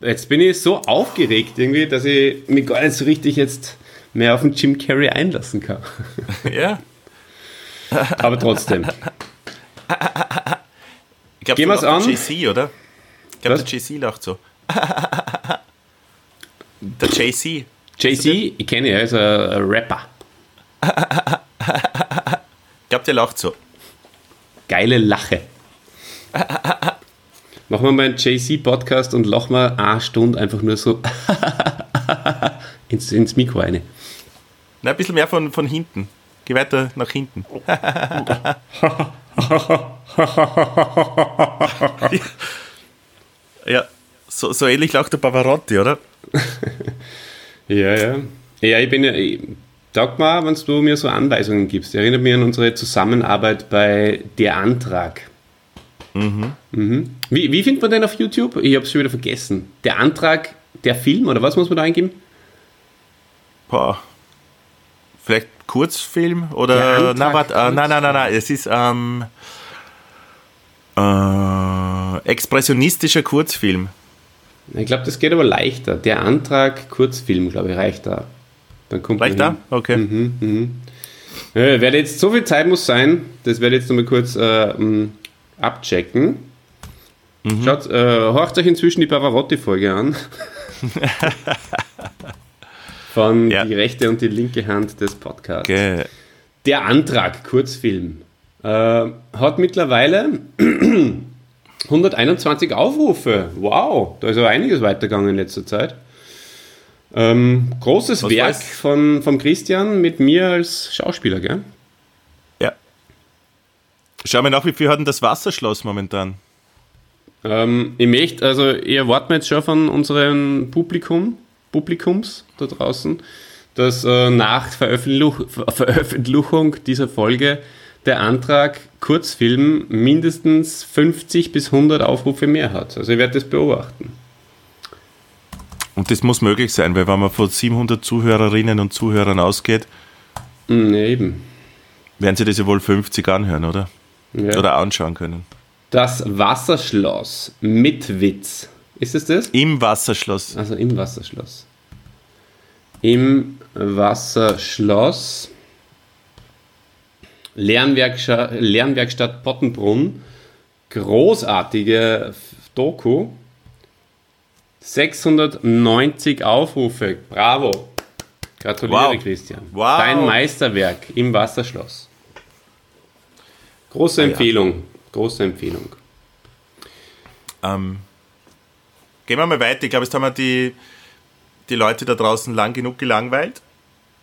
jetzt bin ich so aufgeregt irgendwie, dass ich mich gar nicht so richtig jetzt mehr auf den Jim Carrey einlassen kann. *laughs* Ja. *laughs* Aber trotzdem. Ich glaube, Gehen wir es an. JC, oder? Ich glaube, der JC lacht so. *laughs* der JC. JC, ich kenne ihn, er ist ein Rapper. ich glaube, der lacht so. Geile Lache. Machen wir mal einen JC-Podcast und lachen wir eine Stunde einfach nur so *laughs* ins, ins Mikro rein. Na, ein bisschen mehr von, von hinten. Geh weiter nach hinten. *laughs* ja, so, so ähnlich lacht der Pavarotti, oder? *laughs* Ja, ja. Ja, ich bin ja. Ich, sag mal, wenn du mir so Anweisungen gibst. Erinnert mich an unsere Zusammenarbeit bei Der Antrag. Mhm. Mhm. Wie, wie findet man den auf YouTube? Ich habe es schon wieder vergessen. Der Antrag, der Film oder was muss man da eingeben? Boah. Vielleicht Kurzfilm oder. Na, warte, äh, nein, nein, nein, nein. Es ist ähm, äh, expressionistischer Kurzfilm. Ich glaube, das geht aber leichter. Der Antrag Kurzfilm, glaube ich, reicht da. Dann kommt reicht da? Okay. Mhm, mhm. Ja, werde jetzt so viel Zeit muss sein, das werde ich jetzt nochmal kurz äh, abchecken. Mhm. Schaut, äh, horcht euch inzwischen die Pavarotti-Folge an. *laughs* Von ja. die rechte und die linke Hand des Podcasts. Okay. Der Antrag, Kurzfilm, äh, hat mittlerweile *clears throat* 121 Aufrufe. Wow, da ist aber einiges weitergegangen in letzter Zeit. Ähm, großes Was Werk von, von Christian mit mir als Schauspieler, gell? Schau mal nach, wie viel hat denn das Wasserschloss momentan? Ähm, ich möchte, also ihr erwartet jetzt schon von unserem Publikum, Publikums da draußen, dass äh, nach Veröffentlichung, Veröffentlichung dieser Folge der Antrag Kurzfilm mindestens 50 bis 100 Aufrufe mehr hat. Also ich werde das beobachten. Und das muss möglich sein, weil wenn man von 700 Zuhörerinnen und Zuhörern ausgeht, mm, ja, eben. werden sie das ja wohl 50 anhören, oder? Ja. Oder anschauen können. Das Wasserschloss mit Witz. Ist es das? Im Wasserschloss. Also im Wasserschloss. Im Wasserschloss Lernwerkstatt, Lernwerkstatt Pottenbrunn. Großartige Doku. 690 Aufrufe. Bravo. Gratuliere, wow. Christian. Wow. Dein Meisterwerk im Wasserschloss. Große Empfehlung. Ja. Große Empfehlung. Ähm, gehen wir mal weiter. Ich glaube, jetzt haben wir die, die Leute da draußen lang genug gelangweilt.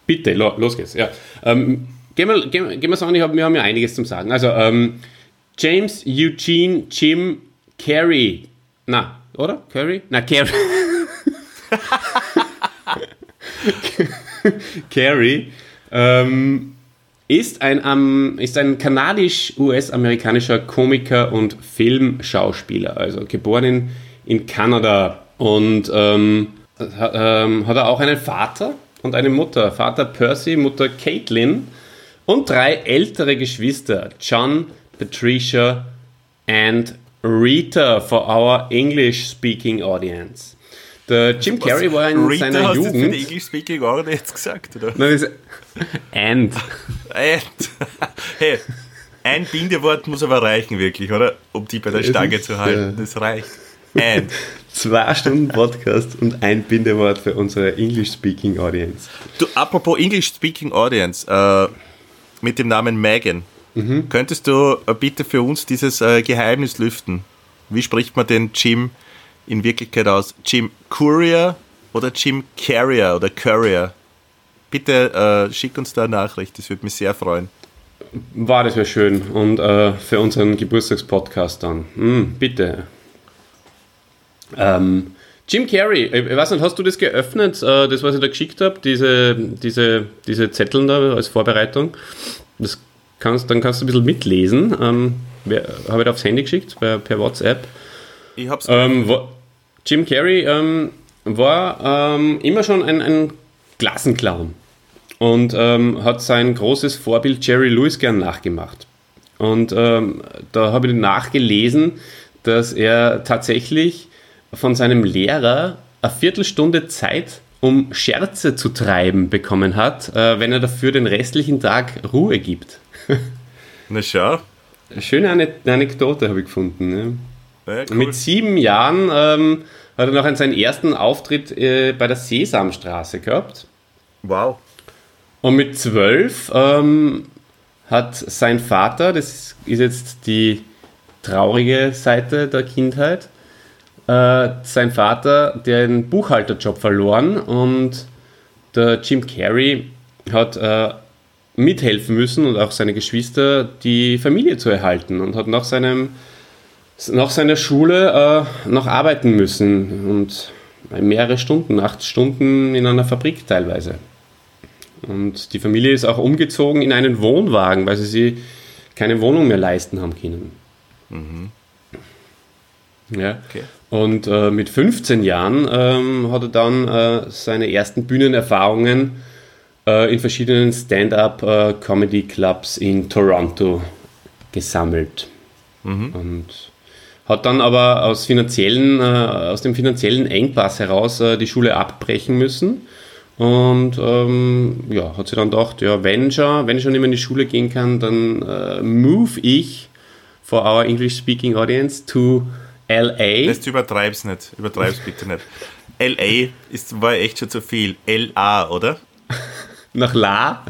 Bitte, los geht's. Ja. Ähm, Gehen wir, gehen, gehen wir sagen, hab, wir haben ja einiges zum Sagen. Also, ähm, James, Eugene, Jim, Carey. Na, oder? Carey? Na, Carey. *laughs* Carey ähm, ist ein, ähm, ist ein kanadisch-US-amerikanischer Komiker und Filmschauspieler, also geboren in, in Kanada und ähm, hat, ähm, hat er auch einen Vater und eine Mutter, Vater Percy, Mutter Caitlin und drei ältere Geschwister, John, Patricia and Rita for our English-speaking audience. Der Jim Carrey war in Rita seiner hast Jugend. du für die English-Speaking Audience gesagt, oder? Nein, das and. And. *laughs* Hey, ein Bindewort muss aber reichen, wirklich, oder? Um die bei der Das Stange ist, zu halten. ja. Das reicht. And. *laughs* Zwei Stunden Podcast und ein Bindewort für unsere English-speaking audience. Du, apropos English-Speaking Audience, äh, mit dem Namen Megan, Mhm. könntest du äh, bitte für uns dieses äh, Geheimnis lüften? Wie spricht man den Jim in Wirklichkeit aus? Jim Courier oder Jim Carrier oder Courier? Bitte äh, schick uns da eine Nachricht, das würde mich sehr freuen. War das wäre schön. Und äh, für unseren Geburtstagspodcast dann. Hm, bitte. Ähm, Jim Carrey, ich weiß nicht, hast du das geöffnet, äh, das, was ich da geschickt habe, diese, diese, diese Zetteln da als Vorbereitung? Das kannst, dann kannst du ein bisschen mitlesen. Ähm, habe ich da aufs Handy geschickt, per, per WhatsApp. Ich hab's Ähm, wo, Jim Carrey ähm, war ähm, immer schon ein, ein Klassenclown und ähm, hat sein großes Vorbild Jerry Lewis gern nachgemacht. Und ähm, da habe ich nachgelesen, dass er tatsächlich von seinem Lehrer eine Viertelstunde Zeit, um Scherze zu treiben, bekommen hat, äh, wenn er dafür den restlichen Tag Ruhe gibt. *laughs* Na schau. Schöne Ane- Anekdote habe ich gefunden. Ne? Ja, cool. Mit sieben Jahren ähm, hat er noch seinen ersten Auftritt äh, bei der Sesamstraße gehabt. Wow. Und mit zwölf ähm, hat sein Vater, das ist jetzt die traurige Seite der Kindheit, äh, sein Vater den Buchhalterjob verloren und der Jim Carrey hat äh, mithelfen müssen und auch seine Geschwister, die Familie zu erhalten und hat nach, seinem, nach seiner Schule äh, noch arbeiten müssen und mehrere Stunden, acht Stunden in einer Fabrik teilweise. Und die Familie ist auch umgezogen in einen Wohnwagen, weil sie sich keine Wohnung mehr leisten haben können. Ja. Okay. Und äh, mit 15 Jahren ähm, hat er dann äh, seine ersten Bühnenerfahrungen äh, in verschiedenen Stand-up-Comedy-Clubs in Toronto gesammelt. Und hat dann aber aus, finanziellen, äh, aus dem finanziellen Engpass heraus äh, die Schule abbrechen müssen. Und ähm, ja, hat sie dann gedacht, ja, wenn schon, wenn ich schon nicht mehr in die Schule gehen kann, dann äh, move ich for our English-speaking audience to LA. Das übertreib's nicht. Übertreib's bitte nicht. LA ist, war echt schon zu viel. LA, oder? *laughs* nach La,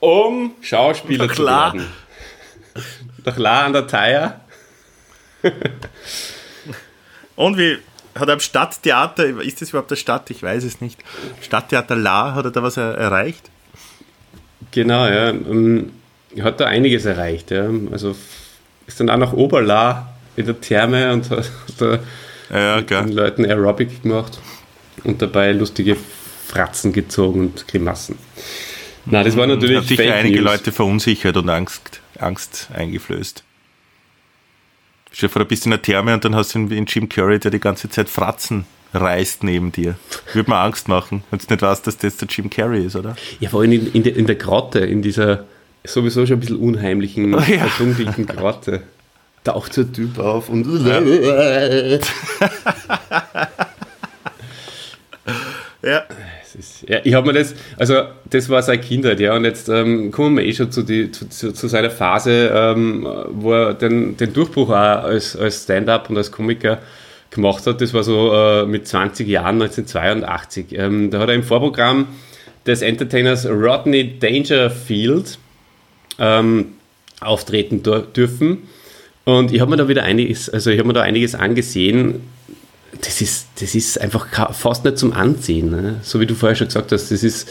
um Schauspieler Nach zu La. werden. Nach La an der Thaya. *laughs* Und wie hat er am Stadttheater, ist das überhaupt der Stadt? Ich weiß es nicht. Stadttheater La, hat er da was er erreicht? Genau, ja. ähm, Hat da einiges erreicht. Ja. Also ist dann auch nach Oberla in der Therme und hat da Ja, ja, den. Leuten Aerobic gemacht und dabei lustige Fratzen gezogen und Grimassen. Na, das war natürlich Hat sicher einige News. Leute verunsichert und Angst, Angst eingeflößt. Stell dir vor, du bist in der Therme und dann hast du einen Jim Curry, der die ganze Zeit Fratzen reißt neben dir. Würde mir Angst machen, wenn du nicht weißt, dass das der Jim Carrey ist, oder? Ja, vor allem in, in, der, in der Grotte, in dieser sowieso schon ein bisschen unheimlichen, Oh *laughs* ja. verdunkelten Grotte. Taucht der Typ auf und. Ja. *laughs* Ist, ja, ich habe mir das, also das war seine Kindheit, ja, und jetzt ähm, kommen wir eh schon zu, die, zu, zu, zu seiner Phase, ähm, wo er den, den Durchbruch auch als, als Stand-up und als Komiker gemacht hat. Das war so äh, mit 20 Jahren, 1982. Ähm, da hat er im Vorprogramm des Entertainers Rodney Dangerfield ähm, auftreten dürfen. Und ich habe mir da wieder einiges, also ich habe mir da einiges angesehen. Das ist, das ist einfach fast nicht zum Ansehen. Ne? So wie du vorher schon gesagt hast, das ist,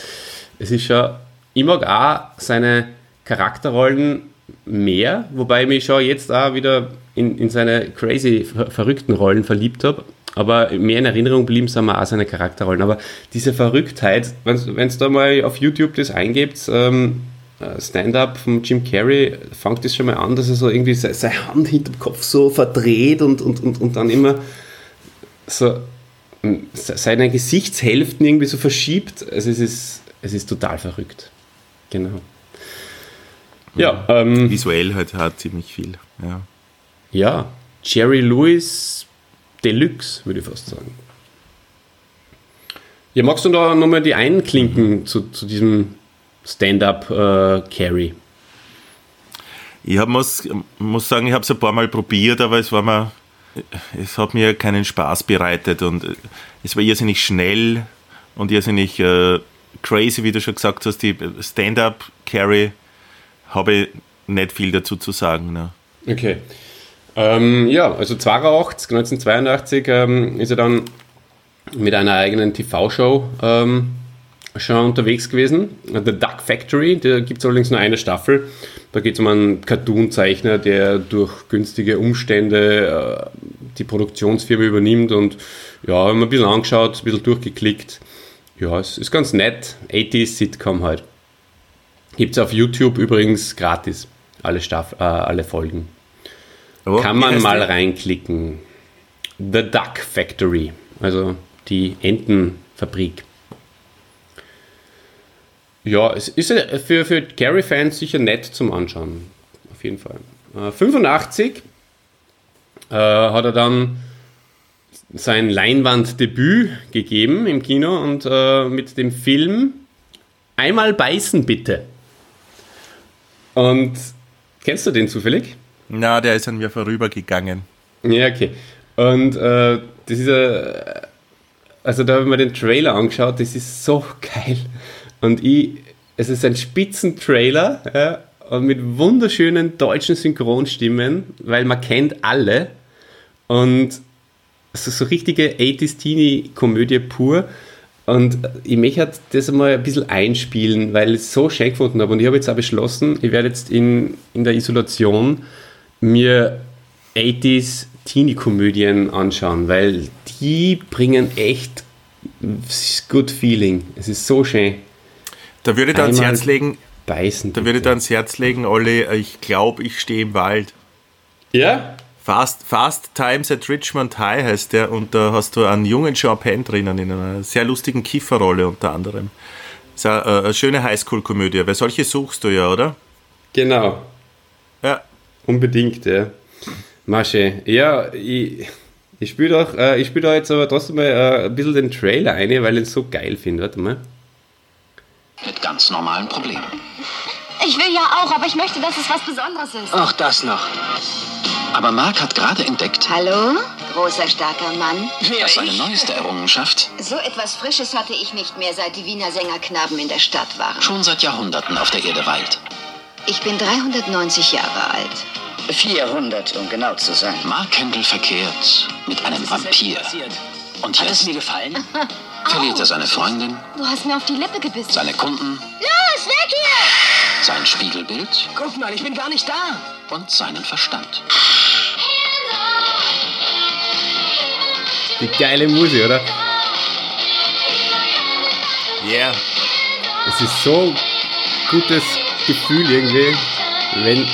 es ist schon, ich mag auch seine Charakterrollen mehr, wobei ich mich schon jetzt auch wieder in, in seine crazy, ver verrückten Rollen verliebt habe. Aber mehr in Erinnerung blieben sind mir auch seine Charakterrollen. Aber diese Verrücktheit, wenn du da mal auf YouTube das eingebt, ähm, äh, Stand-up von Jim Carrey, fängt das schon mal an, dass er so irgendwie se- seine Hand hinterm Kopf so verdreht und, und, und, und dann immer so seine Gesichtshälften irgendwie so verschiebt. Also es ist, es ist total verrückt. Genau. Ja, ähm, visuell halt hat ziemlich viel. Ja. ja, Jerry Lewis Deluxe, würde ich fast sagen. Ja, magst du da nochmal die einklinken mhm. zu, zu diesem Stand-up-Carry? Äh, ich hab, muss, muss sagen, ich habe es ein paar Mal probiert, aber es war mir, es hat mir keinen Spaß bereitet und es war irrsinnig schnell und irrsinnig äh, crazy, wie du schon gesagt hast. Die Stand-up-Carry habe ich nicht viel dazu zu sagen. Ne? Okay. Ähm, ja, also 82, 1982 ähm, ist er dann mit einer eigenen TV-Show ähm, schon unterwegs gewesen. The Duck Factory, da gibt es allerdings nur eine Staffel. Da geht es um einen Cartoon-Zeichner, der durch günstige Umstände äh, die Produktionsfirma übernimmt und ja, haben wir ein bisschen angeschaut, ein bisschen durchgeklickt. Ja, es ist ganz nett. 80s Sitcom halt. Gibt es auf YouTube übrigens gratis. Alle, Staff äh, alle Folgen. Oh, Kann man mal der? reinklicken. The Duck Factory. Also die Entenfabrik. Ja, es ist für, für Gary-Fans sicher nett zum Anschauen. Auf jeden Fall. Äh, 85 äh, hat er dann sein Leinwanddebüt gegeben im Kino und äh, mit dem Film Einmal beißen bitte. Und kennst du den zufällig? Na, der ist an mir vorübergegangen. Ja, okay. Und äh, das ist äh, also da habe ich mir den Trailer angeschaut, das ist so *laughs* geil. Und ich, es ist ein Spitzentrailer ja, mit wunderschönen deutschen Synchronstimmen, weil man kennt alle. Und so, so richtige 80s Teenie-Komödie pur. Und ich möchte halt das mal ein bisschen einspielen, weil ich es so schön gefunden habe. Und ich habe jetzt auch beschlossen, ich werde jetzt in, in der Isolation mir 80s Teenie-Komödien anschauen, weil die bringen echt good Feeling. Es ist so schön. Da würde ich ans Herz legen, beißen. Da würde ich ans Herz legen, Olli, ich glaube, ich stehe im Wald. Ja? Fast, Fast Times at Richmond High heißt der und da hast du einen jungen Sean Penn drinnen in einer sehr lustigen Kifferrolle unter anderem. Das ist eine, eine schöne Highschool-Komödie, weil solche suchst du ja, oder? Genau. Ja. Unbedingt, ja. Masche. Ja, ich, ich spiele doch, äh, spiel da jetzt aber trotzdem mal äh, ein bisschen den Trailer ein, weil ich ihn so geil finde. Warte mal. Mit ganz normalen Problemen. Ich will ja auch, aber ich möchte, dass es was Besonderes ist. Ach, das noch. Aber Mark hat gerade entdeckt. Hallo? Großer, starker Mann. Wer dass seine neueste Errungenschaft So etwas Frisches hatte ich nicht mehr, seit die Wiener Sängerknaben in der Stadt waren. schon seit Jahrhunderten auf der Erde weilt. Ich bin 390 Jahre alt. 400, um genau zu sein. Mark Kendall verkehrt mit einem Vampir. Und Hat es jetzt mir gefallen? *laughs* verliert er seine Freundin, Du hast mir auf die Lippe gebissen. seine Kunden, Los, weg hier! sein Spiegelbild Guck mal, ich bin gar nicht da. und seinen Verstand. Die geile Musik, oder? Yeah. Es ist so ein gutes Gefühl irgendwie, wenn.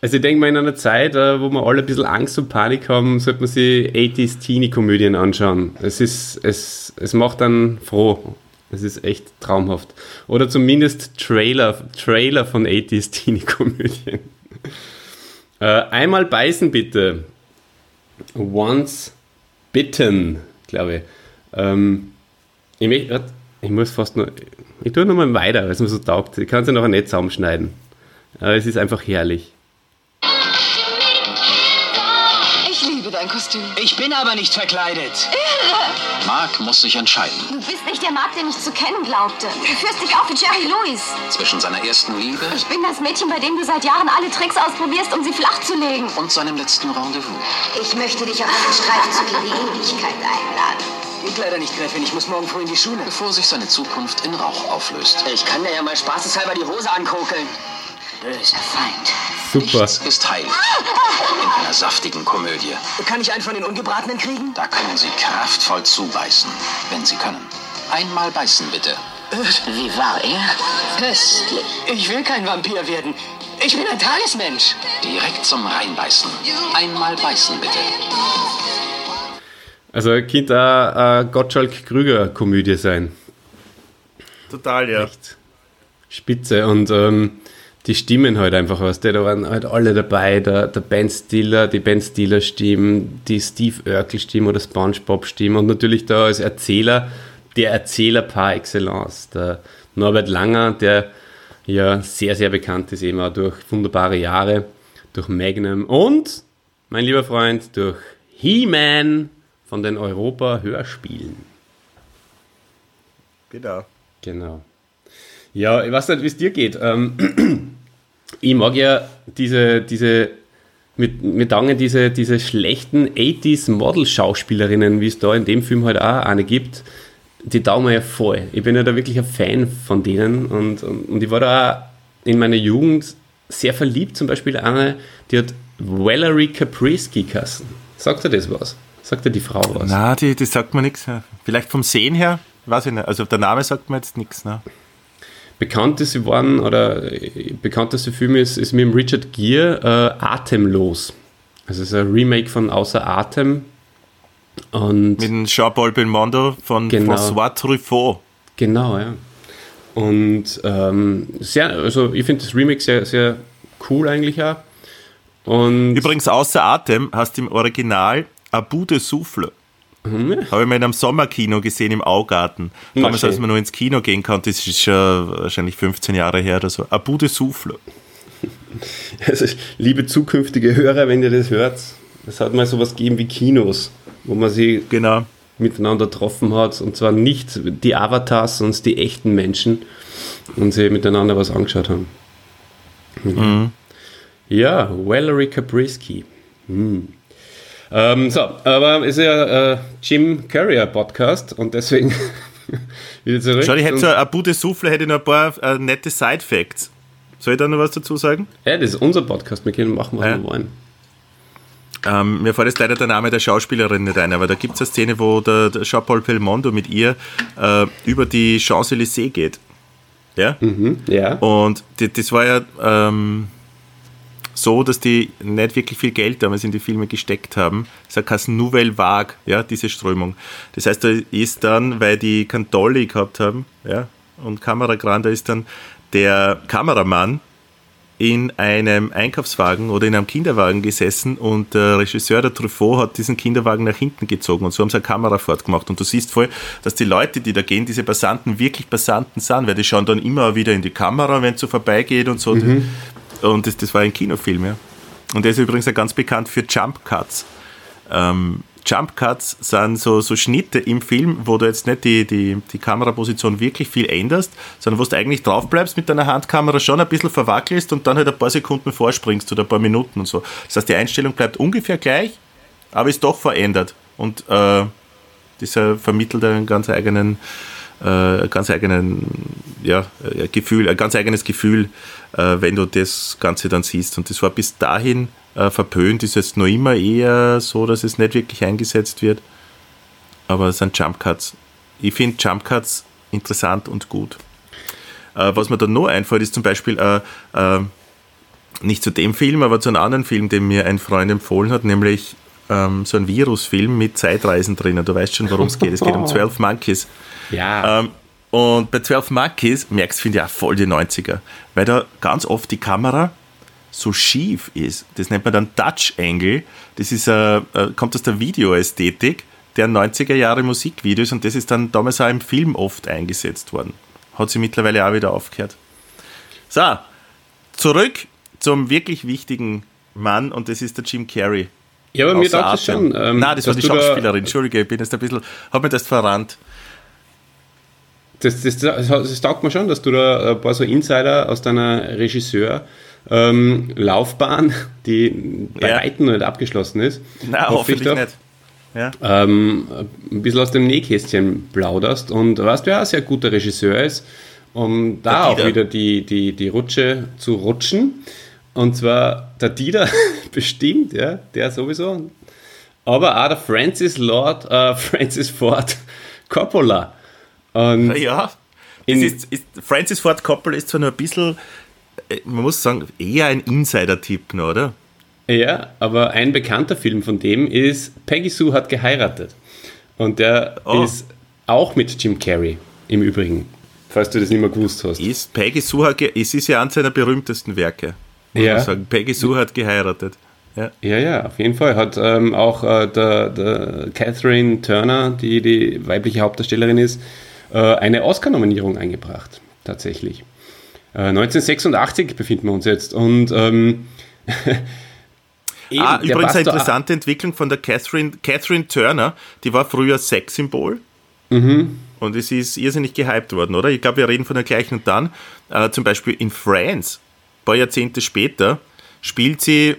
Also ich denke mal, in einer Zeit, äh, wo wir alle ein bisschen Angst und Panik haben, sollte man sich 80s Teenie-Komödien anschauen. Es ist, es, es macht dann froh. Es ist echt traumhaft. Oder zumindest Trailer, Trailer von 80s Teenie-Komödien. *laughs* Äh, einmal beißen bitte. Once bitten, glaube ich. Ähm, ich, ich muss fast nur. Ich tue nochmal weiter, weil es mir so taugt. Ich kann es ja nachher nicht zusammenschneiden. Aber es ist einfach herrlich. Kostüm. Ich bin aber nicht verkleidet. Mark muss sich entscheiden Du bist nicht der Mark, den ich zu kennen glaubte. Du führst dich auf wie Jerry Lewis. zwischen seiner ersten Liebe Ich bin das Mädchen, bei dem du seit Jahren alle Tricks ausprobierst, um sie flach zu legen. und seinem letzten Rendezvous. Ich möchte dich auf einen Streifzug in die Ewigkeit einladen. Geht leider nicht, Gräfin. Ich muss morgen früh in die Schule. Bevor sich seine Zukunft in Rauch auflöst. Ich kann dir ja mal spaßeshalber die Hose ankokeln. Böser Feind. Super. Nichts ist heil in einer saftigen Komödie. Kann ich einen von den Ungebratenen kriegen? Da können Sie kraftvoll zubeißen, wenn Sie können. Einmal beißen bitte. Wie war er? Köstlich. Ich will kein Vampir werden. Ich bin ein Tagesmensch. Direkt zum Reinbeißen. Einmal beißen, bitte. Also könnte auch eine Gottschalk-Krüger-Komödie sein. Total, ja. Echt spitze und ähm, die Stimmen halt einfach was. Da waren halt alle dabei, der, der Ben Stiller, die Ben Stiller Stimmen, die Steve Urkel Stimmen oder Spongebob Stimmen und natürlich da als Erzähler, der Erzähler par excellence, der Norbert Langer, der ja sehr, sehr bekannt ist, eben auch durch wunderbare Jahre, durch Magnum und, mein lieber Freund, durch He-Man von den Europa-Hörspielen. Genau. Genau. Ja, ich weiß nicht, wie es dir geht. Ähm, *clears throat* ich mag ja diese, diese mit, mit Dange diese, diese schlechten 80s Model-Schauspielerinnen, wie es da in dem Film halt auch eine gibt, die taugen mir ja voll. Ich bin ja da wirklich ein Fan von denen und, und, und ich war da auch in meiner Jugend sehr verliebt, zum Beispiel eine, die hat Valerie Caprisky kassen. Sagt er das was? Sagt er die Frau was? Na, die, die sagt mir nichts. Vielleicht vom Sehen her, weiß ich nicht. Also der Name sagt mir jetzt nichts. Ne? Bekannteste waren oder äh, bekannteste Film ist, ist mit dem Richard Gere äh, Atemlos. Also es ist ein Remake von Außer Atem. Und Mit dem Jean-Paul Belmondo von Genau. François Truffaut. genau, ja. Und ähm, sehr, also ich finde das Remake sehr, sehr cool eigentlich auch. Und Übrigens, außer Atem hast du im Original Abu de Souffle. Mhm. Habe ich mal in einem Sommerkino gesehen im Augarten. Na, Damals, als schön. man nur ins Kino gehen konnte, das ist schon wahrscheinlich 15 Jahre her oder so. Abu de Souffle. *laughs* also, liebe zukünftige Hörer, wenn ihr das hört, es hat mal sowas gegeben wie Kinos, wo man sie Genau. miteinander getroffen hat. Und zwar nicht die Avatars, sondern die echten Menschen. Und sie miteinander was angeschaut haben. Mhm. Ja, Valerie Caprisky. Hm. Ähm, so, aber es ist ja äh, Jim Carrier Podcast und deswegen *laughs* wieder zurück. Schau, ich hätte so Abu de Souffle hätte noch ein paar äh, nette Side-Facts. Soll ich da noch was dazu sagen? ja, das ist unser Podcast, wir können machen, was Ja. wir wollen. Ähm, mir fällt jetzt leider der Name der Schauspielerin nicht ein, aber da gibt es eine Szene, wo der, der Jean-Paul Belmondo mit ihr äh, über die Champs-Élysées geht. Ja? Ja. Und die, das war ja ähm, so, dass die nicht wirklich viel Geld damals in die Filme gesteckt haben. Das heißt Nouvelle Vague, ja, diese Strömung. Das heißt, da ist dann, weil die Dolly gehabt haben, ja, und Kameragran, da ist dann der Kameramann in einem Einkaufswagen oder in einem Kinderwagen gesessen und der Regisseur, der Truffaut, hat diesen Kinderwagen nach hinten gezogen und so haben sie eine Kamera fortgemacht. Und du siehst voll, dass die Leute, die da gehen, diese Passanten wirklich Passanten sind, weil die schauen dann immer wieder in die Kamera, wenn es so vorbeigeht und so. Und das, das war ein Kinofilm, ja. Und der ist übrigens auch ganz bekannt für Jump Cuts. Ähm, Jump Cuts sind so, so Schnitte im Film, wo du jetzt nicht die, die, die Kameraposition wirklich viel änderst, sondern wo du eigentlich drauf bleibst mit deiner Handkamera schon ein bisschen verwackelst und dann halt ein paar Sekunden vorspringst oder ein paar Minuten und so. Das heißt, die Einstellung bleibt ungefähr gleich, aber ist doch verändert. Und äh, das vermittelt einen ganz eigenen, äh, ganz eigenen ja, Gefühl, ein ganz eigenes Gefühl, äh, wenn du das Ganze dann siehst. Und das war bis dahin äh, verpönt, ist jetzt noch immer eher so, dass es nicht wirklich eingesetzt wird. Aber es sind Jump Cuts. Ich finde Jump Cuts interessant und gut. Äh, was mir dann noch einfällt, ist zum Beispiel äh, äh, nicht zu dem Film, aber zu einem anderen Film, den mir ein Freund empfohlen hat, nämlich ähm, so ein Virusfilm mit Zeitreisen drinnen. Du weißt schon, worum es geht. Es geht um *laughs* 12 Monkeys. Ja. Ähm, und bei 12 Monkeys merkst du, finde ich, auch voll die 90er. Weil da ganz oft die Kamera so schief ist. Das nennt man dann Dutch Angle. Das ist, äh, äh, kommt aus der Videoästhetik der 90er Jahre Musikvideos und das ist dann damals auch im Film oft eingesetzt worden. Hat sie mittlerweile auch wieder aufgehört. So, zurück zum wirklich wichtigen Mann und das ist der Jim Carrey. ja, aber mir es Atem. schon. ähm, Nein, das war die du da- Schauspielerin. Entschuldige, ich bin jetzt ein bisschen, hab mir das verrannt. Das, das, das, das taugt mir schon, dass du da ein paar so Insider aus deiner Regisseur-Laufbahn, die bei Ja. Weitem noch nicht abgeschlossen ist, Nein, hoffe ich hoffentlich doch, nicht. Ja. ähm, ein bisschen aus dem Nähkästchen plauderst. Und weißt du, wer auch ein sehr guter Regisseur ist, um da Der auch Dieter. wieder die, die, die Rutsche zu rutschen. Und zwar der Dieter *laughs* bestimmt, ja, der sowieso. Aber auch der Francis Lord, äh, *laughs* Francis Ford Coppola. Und *laughs* Ja, ist, ist, Francis Ford Coppola ist zwar nur ein bisschen äh, man muss sagen, eher ein Insider-Tipp, oder? Ja, aber ein bekannter Film von dem ist Peggy Sue hat geheiratet. Und der Oh. ist auch mit Jim Carrey im Übrigen, falls du das nicht mehr gewusst hast. Ist Peggy Sue, hat es ist ja eines seiner berühmtesten Werke. Muss Ja. man sagen. Peggy Sue hat geheiratet. Ja. Ja, ja, auf jeden Fall. Hat ähm, auch äh, der, der Catherine Turner, die die weibliche Hauptdarstellerin ist, eine Oscar-Nominierung eingebracht, tatsächlich. Äh, 1986 befinden wir uns jetzt. Und ähm, *laughs* eben, ah, übrigens eine interessante Entwicklung von der Catherine, Catherine Turner, die war früher Sexsymbol. Mhm. Und es ist irrsinnig gehypt worden, oder? Ich glaube, wir reden von der gleichen. Und dann, äh, zum Beispiel in Friends, ein paar Jahrzehnte später, spielt sie,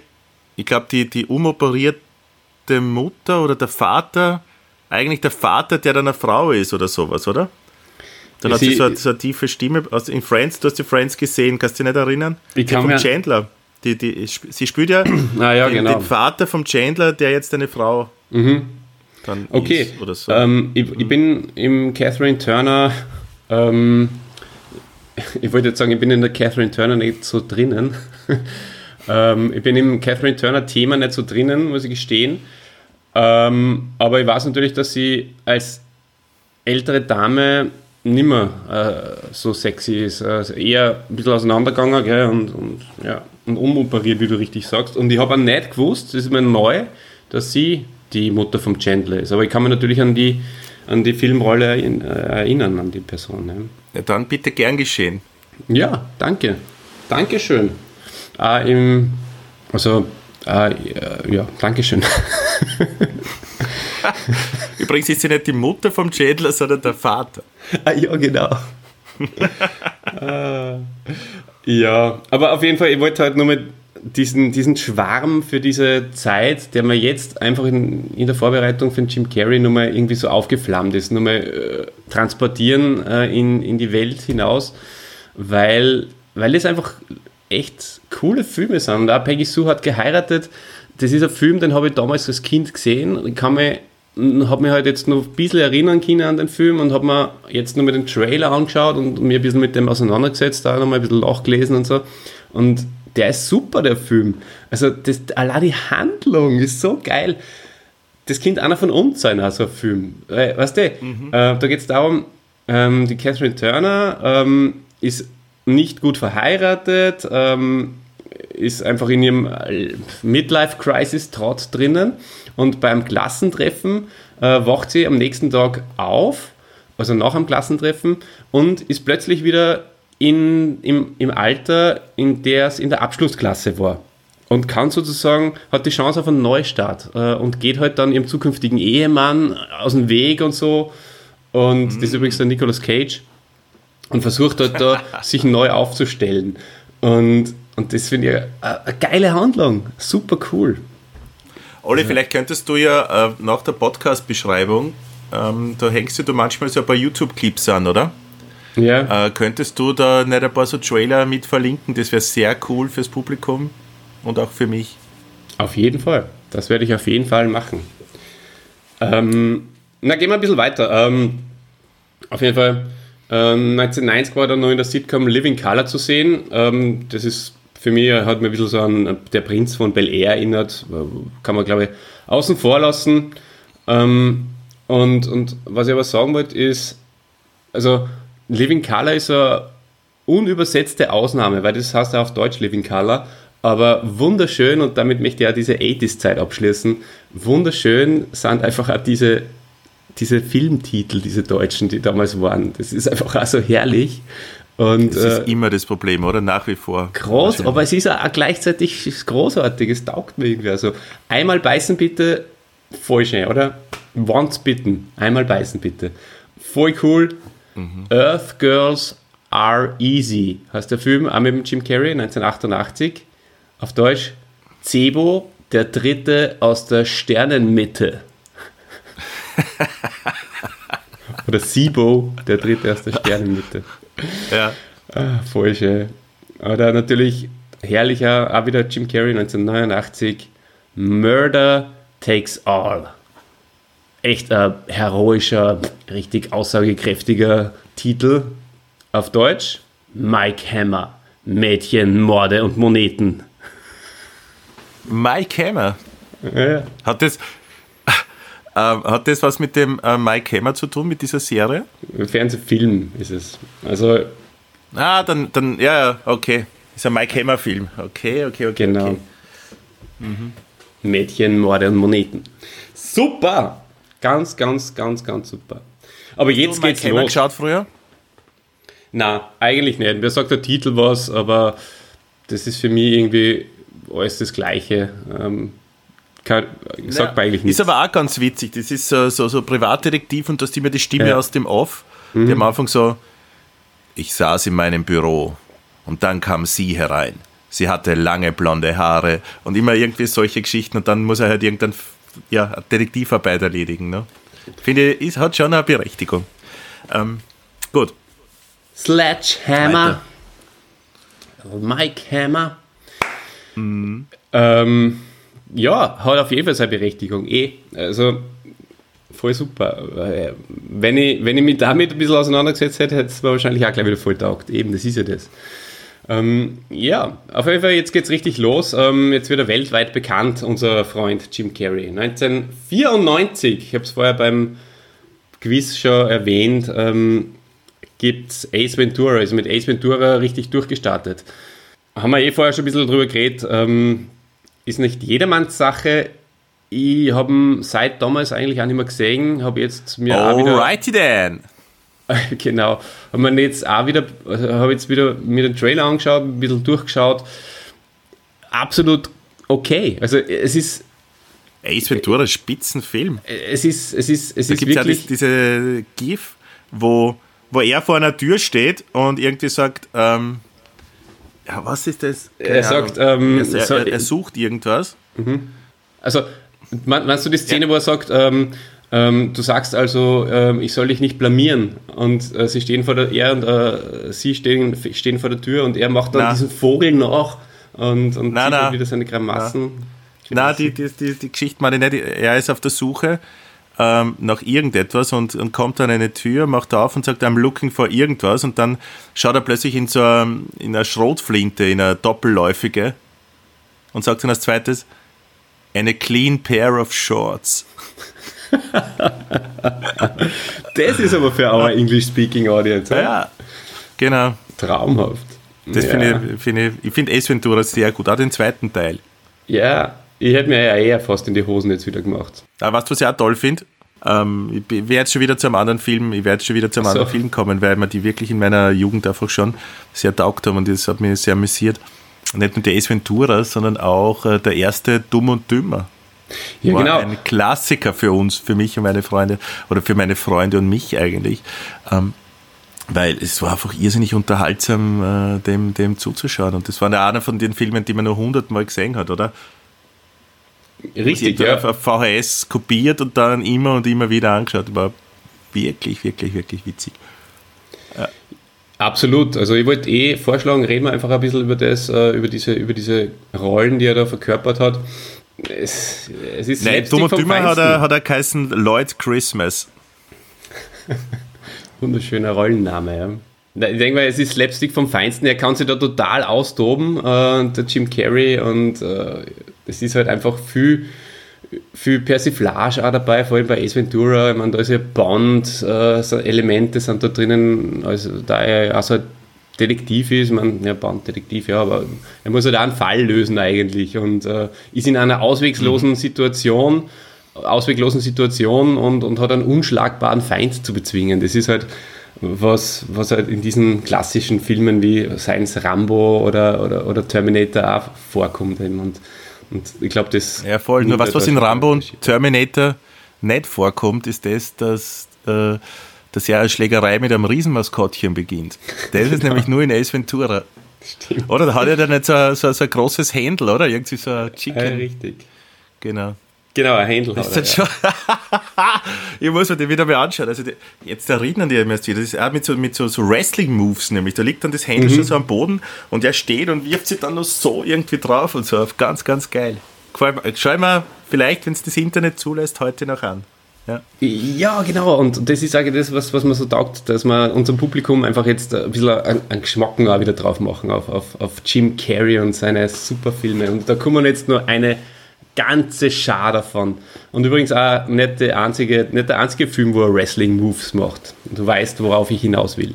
ich glaube, die, die umoperierte Mutter oder der Vater, eigentlich der Vater, der dann eine Frau ist oder sowas, oder? Dann Ja, hat sie so eine, so eine tiefe Stimme. Also in Friends, du hast die Friends gesehen, kannst du dich nicht erinnern? Ich Die kann vom mir- Chandler. Die, die, sie spielt ja *clears throat* Ah, ja, den, genau. den Vater vom Chandler, der jetzt eine Frau dann Okay, ist oder so. ähm, ich, ich bin im Catherine Turner, ähm, ich wollte jetzt sagen, ich bin in der Catherine Turner nicht so drinnen. *laughs* ähm, ich bin im Catherine Turner Thema nicht so drinnen, muss ich gestehen. Ähm, aber ich weiß natürlich, dass sie als ältere Dame nimmer äh, so sexy ist. Also eher ein bisschen auseinandergegangen gell, und, und, ja, und umoperiert, wie du richtig sagst. Und ich habe auch nicht gewusst, das ist mir neu, dass sie die Mutter vom Chandler ist. Aber ich kann mich natürlich an die, an die Filmrolle äh, erinnern, an die Person. Ne? ja, dann bitte gern geschehen. Ja, danke. Dankeschön. Äh, im, also, äh, ja, Dankeschön. *laughs* *laughs* Übrigens ist sie nicht die Mutter vom Chandler, sondern der Vater. Ah, ja, genau. Äh, ja, aber auf jeden Fall, ich wollte halt nur mal diesen, diesen Schwarm für diese Zeit, der mir jetzt einfach in, in der Vorbereitung den Jim Carrey nochmal irgendwie so aufgeflammt ist, nochmal äh, transportieren äh, in, in die Welt hinaus, weil, weil es einfach echt coole Filme sind. Und auch Peggy Sue hat geheiratet. Das ist ein Film, den habe ich damals als Kind gesehen. Ich kann mich habe mich halt jetzt noch ein bisschen erinnern können an den Film und habe mir jetzt noch mit dem Trailer angeschaut und mir ein bisschen mit dem auseinandergesetzt, da nochmal ein bisschen nachgelesen und so. Und der ist super, der Film. Also das, allein die Handlung ist so geil. Das könnte einer von uns sein, also ein Film. Äh, weißt du, äh, da geht es darum, ähm, die Catherine Turner ähm, ist nicht gut verheiratet, ähm, ist einfach in ihrem Midlife-Crisis-Trott drinnen und beim Klassentreffen äh, wacht sie am nächsten Tag auf, also nach dem Klassentreffen, und ist plötzlich wieder in, im, im Alter, in der es in der Abschlussklasse war. Und kann sozusagen, hat die Chance auf einen Neustart äh, und geht halt dann ihrem zukünftigen Ehemann aus dem Weg und so. Und das ist übrigens der Nicolas Cage und versucht halt da, *laughs* sich neu aufzustellen. Und, und das finde ich eine, eine geile Handlung. Super cool. Olli, vielleicht könntest du ja äh, nach der Podcast-Beschreibung, ähm, da hängst du da manchmal so ein paar YouTube-Clips an, oder? Ja, Äh, könntest du da nicht ein paar so Trailer mit verlinken? Das wäre sehr cool fürs Publikum und auch für mich. auf jeden Fall. Das werde ich auf jeden Fall machen. Ähm, na, gehen wir ein bisschen weiter. Ähm, auf jeden Fall, ähm, 1990 war dann noch in der Sitcom Living Color zu sehen. Ähm, das ist für mich, hat mir ein bisschen so an Der Prinz von Bel Air erinnert. Kann man, glaube ich, außen vor lassen. Ähm, und, und was ich aber sagen wollte, ist, also Living Color ist eine unübersetzte Ausnahme, weil das heißt ja auf Deutsch Living Color, aber wunderschön und damit möchte ich ja diese 80s-Zeit abschließen. Wunderschön sind einfach auch diese, diese Filmtitel, diese deutschen, die damals waren. Das ist einfach auch so herrlich. Und, Das äh, ist immer das Problem, oder? Nach wie vor. groß, aber es ist auch gleichzeitig großartig. Es taugt mir irgendwie. Also einmal beißen bitte, voll schön, oder? Once bitten, einmal beißen bitte. Voll cool. Earth Girls Are Easy heißt der Film, auch mit Jim Carrey 1988. Auf Deutsch Cebo, der dritte aus der Sternenmitte. *laughs* Oder Sibo, der dritte aus der Sternenmitte. Ja. Ah, voll schön. Oder natürlich herrlicher, auch wieder Jim Carrey 1989, Murder Takes All. Echt ein heroischer, richtig aussagekräftiger Titel. Auf Deutsch Mike Hammer. Mädchen, Morde und Moneten. Mike Hammer. Ja. Hat das, hat das was mit dem äh, Mike Hammer zu tun, mit dieser Serie? Fernsehfilm ist es. Also, Ah, dann, dann ja, ja, okay. Ist ein Mike Hammer-Film. Okay, okay, okay. genau. Okay. Mädchen, Morde und Moneten. Super! Ganz, ganz, ganz, ganz super. Aber jetzt Mike geht's Hammer los. geschaut früher? Na, eigentlich nicht. Mir sagt der Titel was, aber das ist für mich irgendwie alles das Gleiche. Ähm, kann, sagt mir eigentlich nichts. Ist aber auch ganz witzig. Das ist so, so, so Privatdetektiv und du hast immer die Stimme Ja. Mhm. aus dem Off, die am Anfang so, ich saß in meinem Büro und dann kam sie herein. Sie hatte lange blonde Haare und immer irgendwie solche Geschichten und dann muss er halt irgendein ja, Detektivarbeit erledigen. Ne? Finde ich, ist, hat schon eine Berechtigung. Ähm, gut. Sledgehammer. Mike Hammer. Ähm, ja, hat auf jeden Fall seine Berechtigung. Eh, also voll super. Äh, Wenn ich, wenn ich mich damit ein bisschen auseinandergesetzt hätte, hätte es mir wahrscheinlich auch gleich wieder voll taugt. Eben, das ist ja das. Ähm, ja, auf jeden Fall, jetzt geht's richtig los. Ähm, jetzt wird er weltweit bekannt, unser Freund Jim Carrey. 1994, ich habe es vorher beim Quiz schon erwähnt, ähm, gibt Ace Ventura, ist mit Ace Ventura richtig durchgestartet. Haben wir eh vorher schon ein bisschen drüber geredet, ähm, ist nicht jedermanns Sache. Ich habe ihn seit damals eigentlich auch nicht mehr gesehen, habe jetzt mir auch wieder Alrighty then. *laughs* genau. Haben wir jetzt auch wieder, also habe jetzt wieder mir den Trailer angeschaut, ein bisschen durchgeschaut. Absolut okay. Also es ist, Ace Ventura, Spitzenfilm. es ist, es ist, es Da ist gibt es ja wirklich. das, diese GIF, wo, wo er vor einer Tür steht und irgendwie sagt, ähm, ja, was ist das? Keine Er sagt, ähm, er, er, er sucht irgendwas. Also, mein- meinst du die Szene, wo er sagt, ähm, ähm, du sagst also, ähm, ich soll dich nicht blamieren und äh, sie stehen vor der, er und äh, sie stehen, stehen vor der Tür und er macht dann Na. diesen Vogel nach und, und Na, sieht na. dann wieder seine Grimassen. Na, die, die, die, die Geschichte meine ich nicht. Er ist auf der Suche ähm, nach irgendetwas und, und kommt an eine Tür, macht auf und sagt, I'm looking for irgendwas und dann schaut er plötzlich in so einem, in eine Schrotflinte, in eine doppelläufige und sagt dann als zweites, eine clean pair of shorts. *laughs* Das ist aber für our English-speaking Audience. Ja, Ja. genau. Traumhaft. Das ja. finde ich, finde ich, ich finde Ace Ventura sehr gut, auch den zweiten Teil. Ja, ich hätte mir ja eher fast in die Hosen jetzt wieder gemacht. Aber du, was ich auch toll finde? Ähm, ich werde jetzt schon wieder zu einem anderen Film, ich werde schon wieder zu einem so. anderen Film kommen, weil mir die wirklich in meiner Jugend einfach schon sehr taugt haben und das hat mich sehr amüsiert. Nicht nur der Ace Ventura, sondern auch äh, der erste Dumm und Dümmer. Ja, War genau. ein Klassiker für uns, für mich und meine Freunde oder für meine Freunde und mich eigentlich. Ähm, weil es war einfach irrsinnig unterhaltsam, äh, dem, dem zuzuschauen. Und das war einer von den Filmen, die man nur hundertmal gesehen hat, oder? Richtig, ich ja. auf VHS kopiert und dann immer und immer wieder angeschaut. War wirklich, wirklich, wirklich witzig. Absolut. Also ich wollte eh vorschlagen, reden wir einfach ein bisschen über das, äh, über diese, über diese Rollen, die er da verkörpert hat. Es, es ist Nein, Dumm und Dümmer hat er, hat er geheißen Lloyd Christmas. *laughs* Wunderschöner Rollenname, ja. Ich denke mal, es ist Slapstick vom Feinsten. Er kann sich da total austoben, äh, der Jim Carrey. Und äh, es ist halt einfach viel, viel Persiflage auch dabei, vor allem bei Ace Ventura. Ich meine, da ist ja Bond, äh, sind da drinnen. Also, da er auch so Detektiv ist, man, ja, Bond-Detektiv, ja, aber er muss halt auch einen Fall lösen eigentlich und äh, ist in einer ausweglosen Situation, ausweglosen Situation und, und hat einen unschlagbaren Feind zu bezwingen. Das ist halt was, was halt in diesen klassischen Filmen wie Science Rambo oder, oder, oder Terminator auch vorkommt. Eben. Und, und ich glaube, das. Ja, voll. Nur was, was in Rambo und Terminator nicht vorkommt, ist das, dass, äh, dass ja eine Schlägerei mit einem Riesenmaskottchen beginnt. Das ist *laughs* nämlich nur in Ace Ventura. Stimmt. Oder da hat er dann nicht so, so, so ein großes Händel, oder? Irgendwie so ein Ja, Chicken. richtig. Genau. Genau, ein Händel Das hat ist er, halt schon. *laughs* ich muss mir den wieder mal anschauen. Also die, jetzt erinnern die erst wieder. Das ist auch mit so, mit so, so Wrestling-Moves nämlich. Da liegt dann das Händel schon so am Boden und er steht und wirft sich dann noch so irgendwie drauf und so. Ganz, ganz geil. Mir. Schau ich mir vielleicht, wenn es das Internet zulässt, heute noch an. Ja. Ja, genau. Und das ist eigentlich das, was, was man so taugt, dass wir unserem Publikum einfach jetzt ein bisschen einen, einen Geschmack auch wieder drauf machen auf, auf, auf Jim Carrey und seine Superfilme. Und da kommen jetzt nur eine ganze Schar davon. Und übrigens auch nicht der einzige, nicht der einzige Film, wo er Wrestling-Moves macht. Und du weißt, worauf ich hinaus will.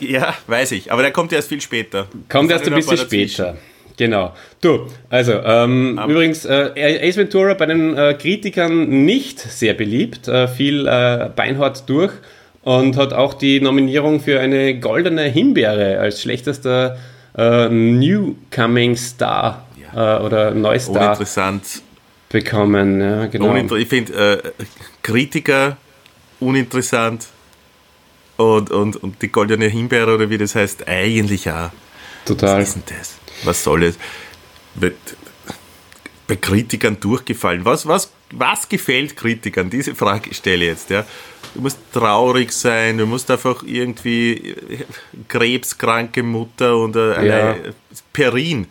Ja, weiß ich. Aber der kommt erst viel später. Kommt erst ein bisschen später. Genau. Du, also, ähm, übrigens, äh, Ace Ventura bei den äh, Kritikern nicht sehr beliebt, äh, fiel äh, beinhart durch und hat auch die Nominierung für eine goldene Himbeere als schlechtester äh, Newcoming Star. Äh, oder Neustar Uninteressant. bekommen. Ja, genau. Uninter ich finde, Kritiker uninteressant und, und, und die goldene Himbeere oder wie das heißt, eigentlich auch. Total. Was ist denn das? Was soll es? Bei Kritikern durchgefallen. Was, was, was gefällt Kritikern? Diese Frage stelle ich jetzt. Ja. Du musst traurig sein, du musst einfach irgendwie krebskranke Mutter und eine Ja. Perin.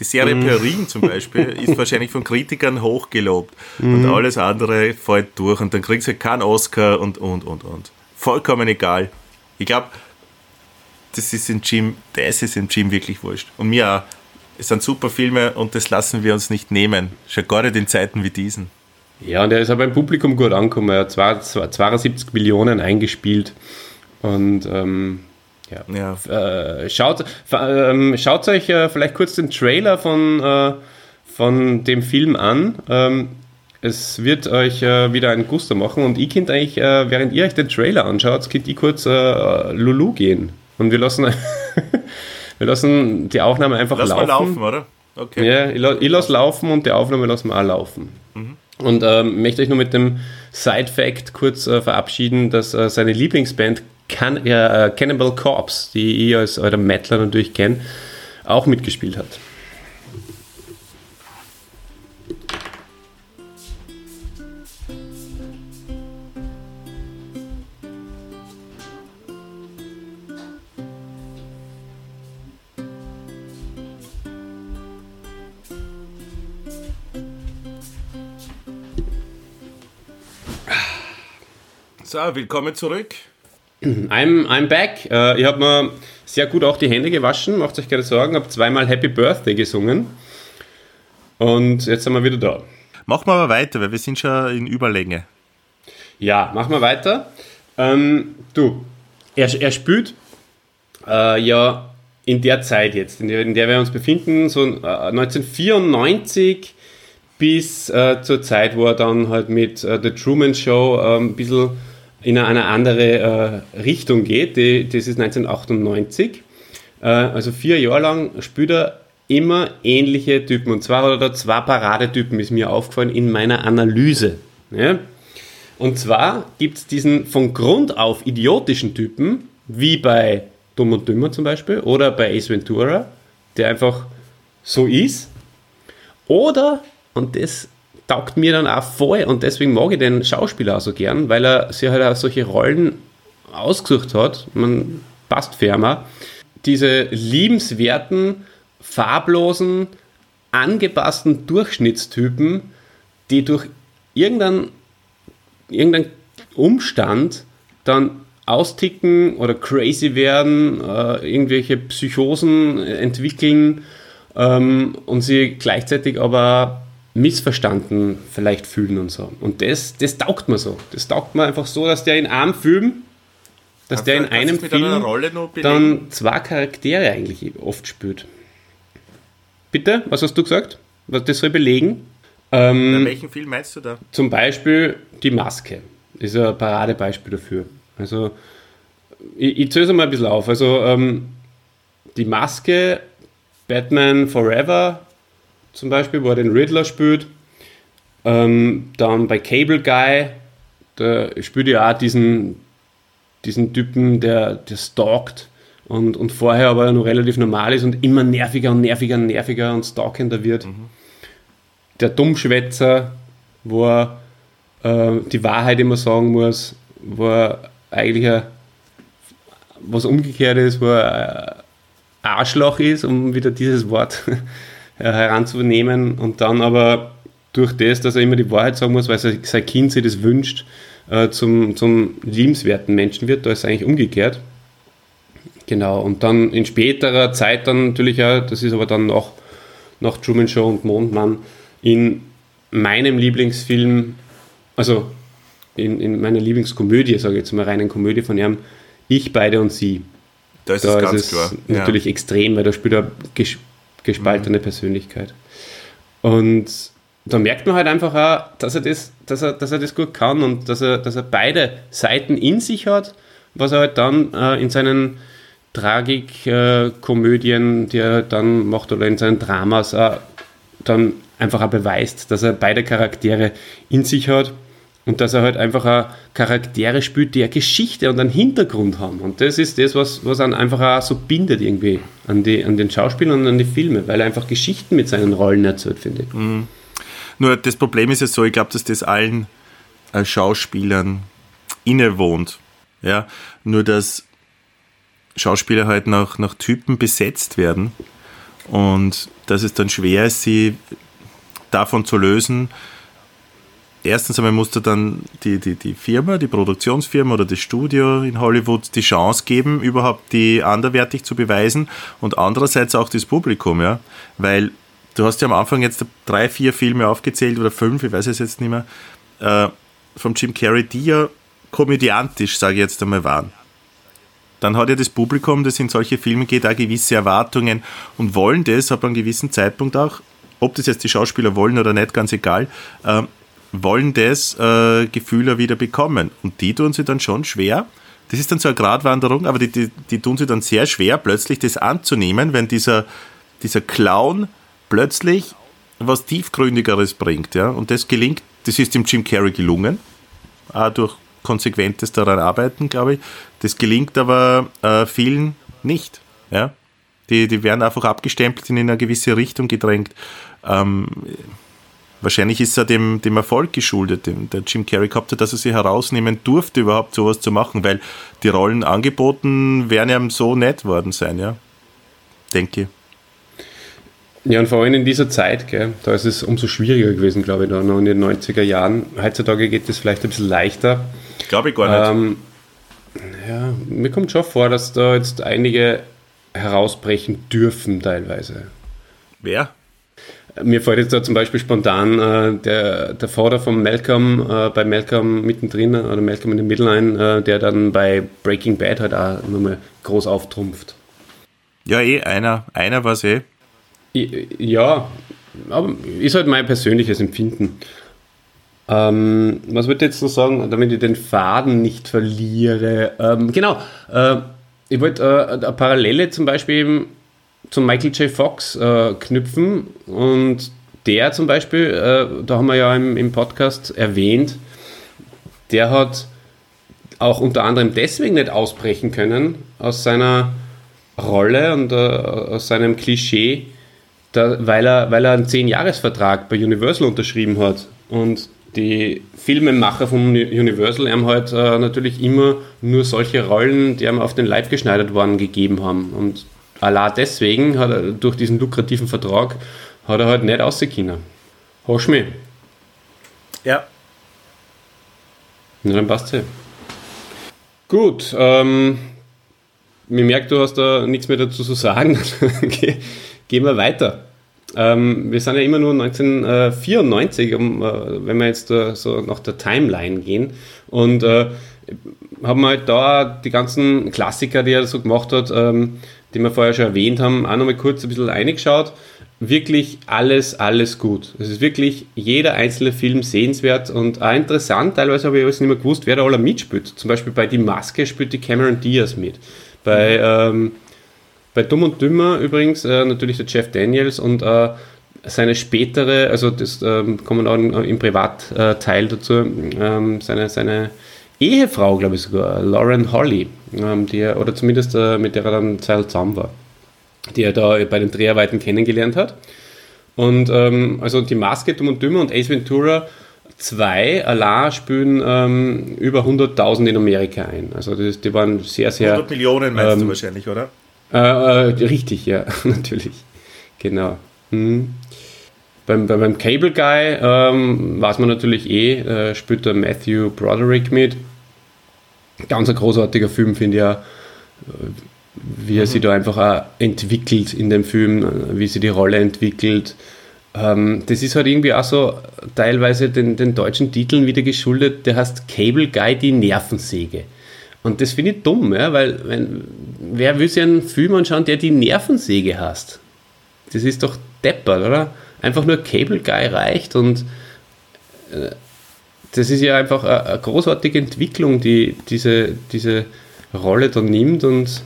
Die Serie Perin zum Beispiel *laughs* ist wahrscheinlich von Kritikern hochgelobt und alles andere fällt durch und dann kriegst du keinen Oscar und, und, und, und. Vollkommen egal. Ich glaube, das ist im Gym, das ist im Gym wirklich wurscht. Und mir auch. Es sind super Filme und das lassen wir uns nicht nehmen. Schon gar nicht in Zeiten wie diesen. Ja, und er ist aber beim Publikum gut angekommen. Er hat zwei- zwei- 72 Millionen eingespielt. Und ähm, ja. Ja. Äh, schaut, ähm, schaut euch äh, vielleicht kurz den Trailer von, äh, von dem Film an. Ähm, es wird euch äh, wieder ein Gusto machen und ich könnt eigentlich, äh, während ihr euch den Trailer anschaut, könnt ihr kurz äh, Lulu gehen. Und wir lassen, *laughs* wir lassen die Aufnahme einfach Lass laufen. mal laufen, oder? Okay. Ja, ich, la- ich lasse laufen und die Aufnahme lassen wir auch laufen. Und ähm, möchte euch nur mit dem Side-Fact kurz verabschieden, dass seine Lieblingsband Can äh, Cannibal Corpse, die ich als eurer Mettler natürlich kenne, auch mitgespielt hat. So, willkommen zurück. I'm, I'm back. Äh, ich habe mir sehr gut auch die Hände gewaschen, macht euch keine Sorgen, habe zweimal Happy Birthday gesungen. Und jetzt sind wir wieder da. Machen wir aber weiter, weil wir sind schon in Überlänge. Ja, machen wir weiter. Ähm, du, er, er spielt äh, ja in der Zeit jetzt, in der, in der wir uns befinden, so äh, 1994 bis äh, zur Zeit, wo er dann halt mit äh, The Truman Show äh, ein bisschen in eine andere äh, Richtung geht. Die, das ist 1998. Äh, also vier Jahre lang spielt er immer ähnliche Typen. Und zwar hat er da zwei Paradetypen, ist mir aufgefallen in meiner Analyse. Ja? Und zwar gibt es diesen von Grund auf idiotischen Typen, wie bei Dumm und Dümmer zum Beispiel oder bei Ace Ventura, der einfach so ist. Oder, und das taugt mir dann auch voll und deswegen mag ich den Schauspieler auch so gern, weil er sich halt auch solche Rollen ausgesucht hat. Man passt ferner. Diese liebenswerten, farblosen, angepassten Durchschnittstypen, die durch irgendeinen irgendein Umstand dann austicken oder crazy werden, äh, irgendwelche Psychosen entwickeln ähm, und sie gleichzeitig aber missverstanden vielleicht fühlen und so. Und das, das taugt mir so. Das taugt mir einfach so, dass der in einem Film, dass der in einem Film dann zwei Charaktere eigentlich oft spielt. Bitte, was hast du gesagt? Was das soll belegen? Ähm, In welchen Film meinst du da? zum Beispiel die Maske ist ein Paradebeispiel dafür. Also, ich, ich zähle es mal ein bisschen auf. Also, ähm, die Maske, Batman Forever zum Beispiel, wo er den Riddler spielt. Ähm, dann bei Cable Guy, da spielt er auch diesen, diesen Typen, der, der stalkt und, und vorher aber noch relativ normal ist und immer nerviger und nerviger und nerviger und stalkender wird. Der Dummschwätzer, wo er äh, die Wahrheit immer sagen muss, wo er eigentlich ein, was umgekehrt ist, wo er Arschloch ist, um wieder dieses Wort heranzunehmen und dann aber durch das, dass er immer die Wahrheit sagen muss, weil sein Kind sich das wünscht, äh, zum, zum liebenswerten Menschen wird. Da ist es eigentlich umgekehrt. Genau, und dann in späterer Zeit dann natürlich auch, das ist aber dann noch nach Truman Show und Mondmann, in meinem Lieblingsfilm, also in, in meiner Lieblingskomödie, sage ich jetzt mal reinen Komödie von ihm, Ich, Beide und Sie. Da ist da es ganz ist klar. Natürlich ja. extrem, weil da spielt er gespaltene mhm. Persönlichkeit. Und da merkt man halt einfach auch, dass er das, dass er, dass er das gut kann und dass er, dass er beide Seiten in sich hat, was er halt dann äh, in seinen Tragikkomödien, äh, die er dann macht, oder in seinen Dramas äh, dann einfach auch beweist, dass er beide Charaktere in sich hat und dass er halt einfach auch Charaktere spielt, die eine Geschichte und einen Hintergrund haben. Und das ist das, was, was einen einfach auch so bindet irgendwie an, die, an den Schauspielern und an die Filme, weil er einfach Geschichten mit seinen Rollen erzählt, finde ich. Mhm. Nur das Problem ist ja so, ich glaube, dass das allen äh, Schauspielern innewohnt. Ja? Nur dass Schauspieler halt nach, nach Typen besetzt werden und dass es dann schwer ist, sie davon zu lösen, erstens einmal musste dann die, die, die Firma, die Produktionsfirma oder das Studio in Hollywood die Chance geben, überhaupt die anderwertig zu beweisen und andererseits auch das Publikum, ja, weil du hast ja am Anfang jetzt drei, vier Filme aufgezählt oder fünf, ich weiß es jetzt nicht mehr, äh, vom Jim Carrey, die ja komödiantisch, sage ich jetzt einmal, waren. Dann hat ja das Publikum, das in solche Filme geht, auch gewisse Erwartungen und wollen das ab einem gewissen Zeitpunkt auch, ob das jetzt die Schauspieler wollen oder nicht, ganz egal, äh, wollen das äh, Gefühl wieder bekommen. Und die tun sie dann schon schwer. Das ist dann so eine Gratwanderung, aber die, die, die tun sie dann sehr schwer, plötzlich das anzunehmen, wenn dieser, dieser Clown plötzlich was Tiefgründigeres bringt. Ja? Und das gelingt, das ist dem Jim Carrey gelungen, auch durch konsequentes daran arbeiten, glaube ich. Das gelingt aber äh, vielen nicht. Ja? Die, die werden einfach abgestempelt in eine gewisse Richtung gedrängt. Ähm, wahrscheinlich ist er dem, dem Erfolg geschuldet, den der Jim Carrey gehabt hat, dass er sie herausnehmen durfte, überhaupt sowas zu machen, weil die Rollen angeboten wären ihm so nett worden sein, ja. Denke ich. Ja, und vor allem in dieser Zeit, gell, da ist es umso schwieriger gewesen, glaube ich, da noch in den 90er Jahren. Heutzutage geht es vielleicht ein bisschen leichter. Glaube ich gar nicht. Ähm, ja, mir kommt schon vor, dass da jetzt einige herausbrechen dürfen, teilweise. Wer? Mir fällt jetzt da zum Beispiel spontan äh, der, der Vater von Malcolm äh, bei Malcolm mittendrin oder Malcolm in the Middle ein, äh, der dann bei Breaking Bad halt auch nochmal groß auftrumpft. Ja, eh, einer, einer war es eh. Ja, aber ist halt mein persönliches Empfinden. Ähm, was würde ich jetzt noch sagen, damit ich den Faden nicht verliere? Ähm, genau, äh, ich wollte äh, eine Parallele zum Beispiel zum Michael J. Fox äh, knüpfen und der zum Beispiel, äh, da haben wir ja im, im Podcast erwähnt, der hat auch unter anderem deswegen nicht ausbrechen können aus seiner Rolle und äh, aus seinem Klischee, da, weil, er, weil er einen 10-Jahres-Vertrag bei Universal unterschrieben hat. Und die Filmemacher von Universal haben halt äh, natürlich immer nur solche Rollen, die ihm auf den Leib geschneidert worden, gegeben haben. Und allein deswegen hat er durch diesen lukrativen Vertrag hat er halt nicht rausgekommen. Hast du mich? Ja. Na, dann passt es Gut, ähm, mir merkt, du hast da nichts mehr dazu zu sagen. *laughs* Gehen wir weiter. Ähm, wir sind ja immer nur 1994, um, äh, wenn wir jetzt äh, so nach der Timeline gehen. Und äh, haben halt da die ganzen Klassiker, die er so gemacht hat, ähm, die wir vorher schon erwähnt haben, auch nochmal kurz ein bisschen eingeschaut. Wirklich alles, alles gut. Es ist wirklich jeder einzelne Film sehenswert und auch interessant. Teilweise habe ich alles nicht mehr gewusst, wer da alle mitspielt. Zum Beispiel bei Die Maske spielt die Cameron Diaz mit. Bei, ähm, bei Dumm und Dümmer übrigens äh, natürlich der Jeff Daniels und äh, seine spätere, also das ähm, kommen auch im Privatteil dazu, ähm, seine, seine Ehefrau, glaube ich sogar, Lauren Holly, ähm, die er, oder zumindest äh, mit der er dann zusammen war, die er da bei den Dreharbeiten kennengelernt hat. Und ähm, also die Maske, Dumm und Dümmer und Ace Ventura 2 allein spielen ähm, über 100.000 in Amerika ein. Also das, die waren sehr, sehr... 100 Millionen meinst du ähm, wahrscheinlich, oder? Äh, äh, richtig, ja, *laughs* natürlich. Genau. Hm. Beim, beim Cable Guy ähm, weiß man natürlich eh, äh, spielt der Matthew Broderick mit. Ganz ein großartiger Film, finde ich ja, wie er mhm. sich da einfach auch entwickelt in dem Film, wie sich die Rolle entwickelt. Ähm, das ist halt irgendwie auch so teilweise den, den deutschen Titeln wieder geschuldet, der heißt Cable Guy, die Nervensäge. Und das finde ich dumm, ja, weil wenn, wer will sich einen Film anschauen, der die Nervensäge hast? Das ist doch deppert, oder? Einfach nur Cable Guy reicht und äh, das ist ja einfach eine, eine, großartige Entwicklung, die diese, diese Rolle dann nimmt und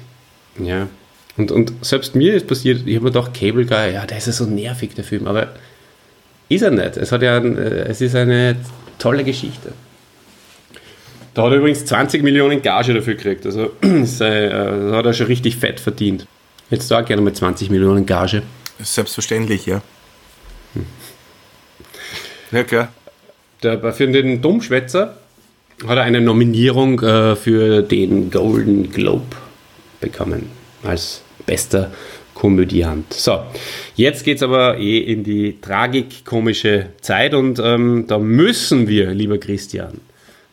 ja. Und, und selbst mir ist passiert, ich habe mir gedacht, Cable Guy, ja, der ist ja so nervig, der Film, aber ist er nicht. Es, hat ja ein, äh, es ist eine tolle Geschichte. Da hat er übrigens 20 Millionen Gage dafür gekriegt. Also *clears throat* äh, das hat er schon richtig fett verdient. Jetzt da gerne mal 20 Millionen Gage. Selbstverständlich, ja. Ja, klar. Der, für den Dummschwätzer hat er eine Nominierung äh, für den Golden Globe bekommen als bester Komödiant. So, jetzt geht es aber eh in die tragikomische Zeit und ähm, da müssen wir, lieber Christian,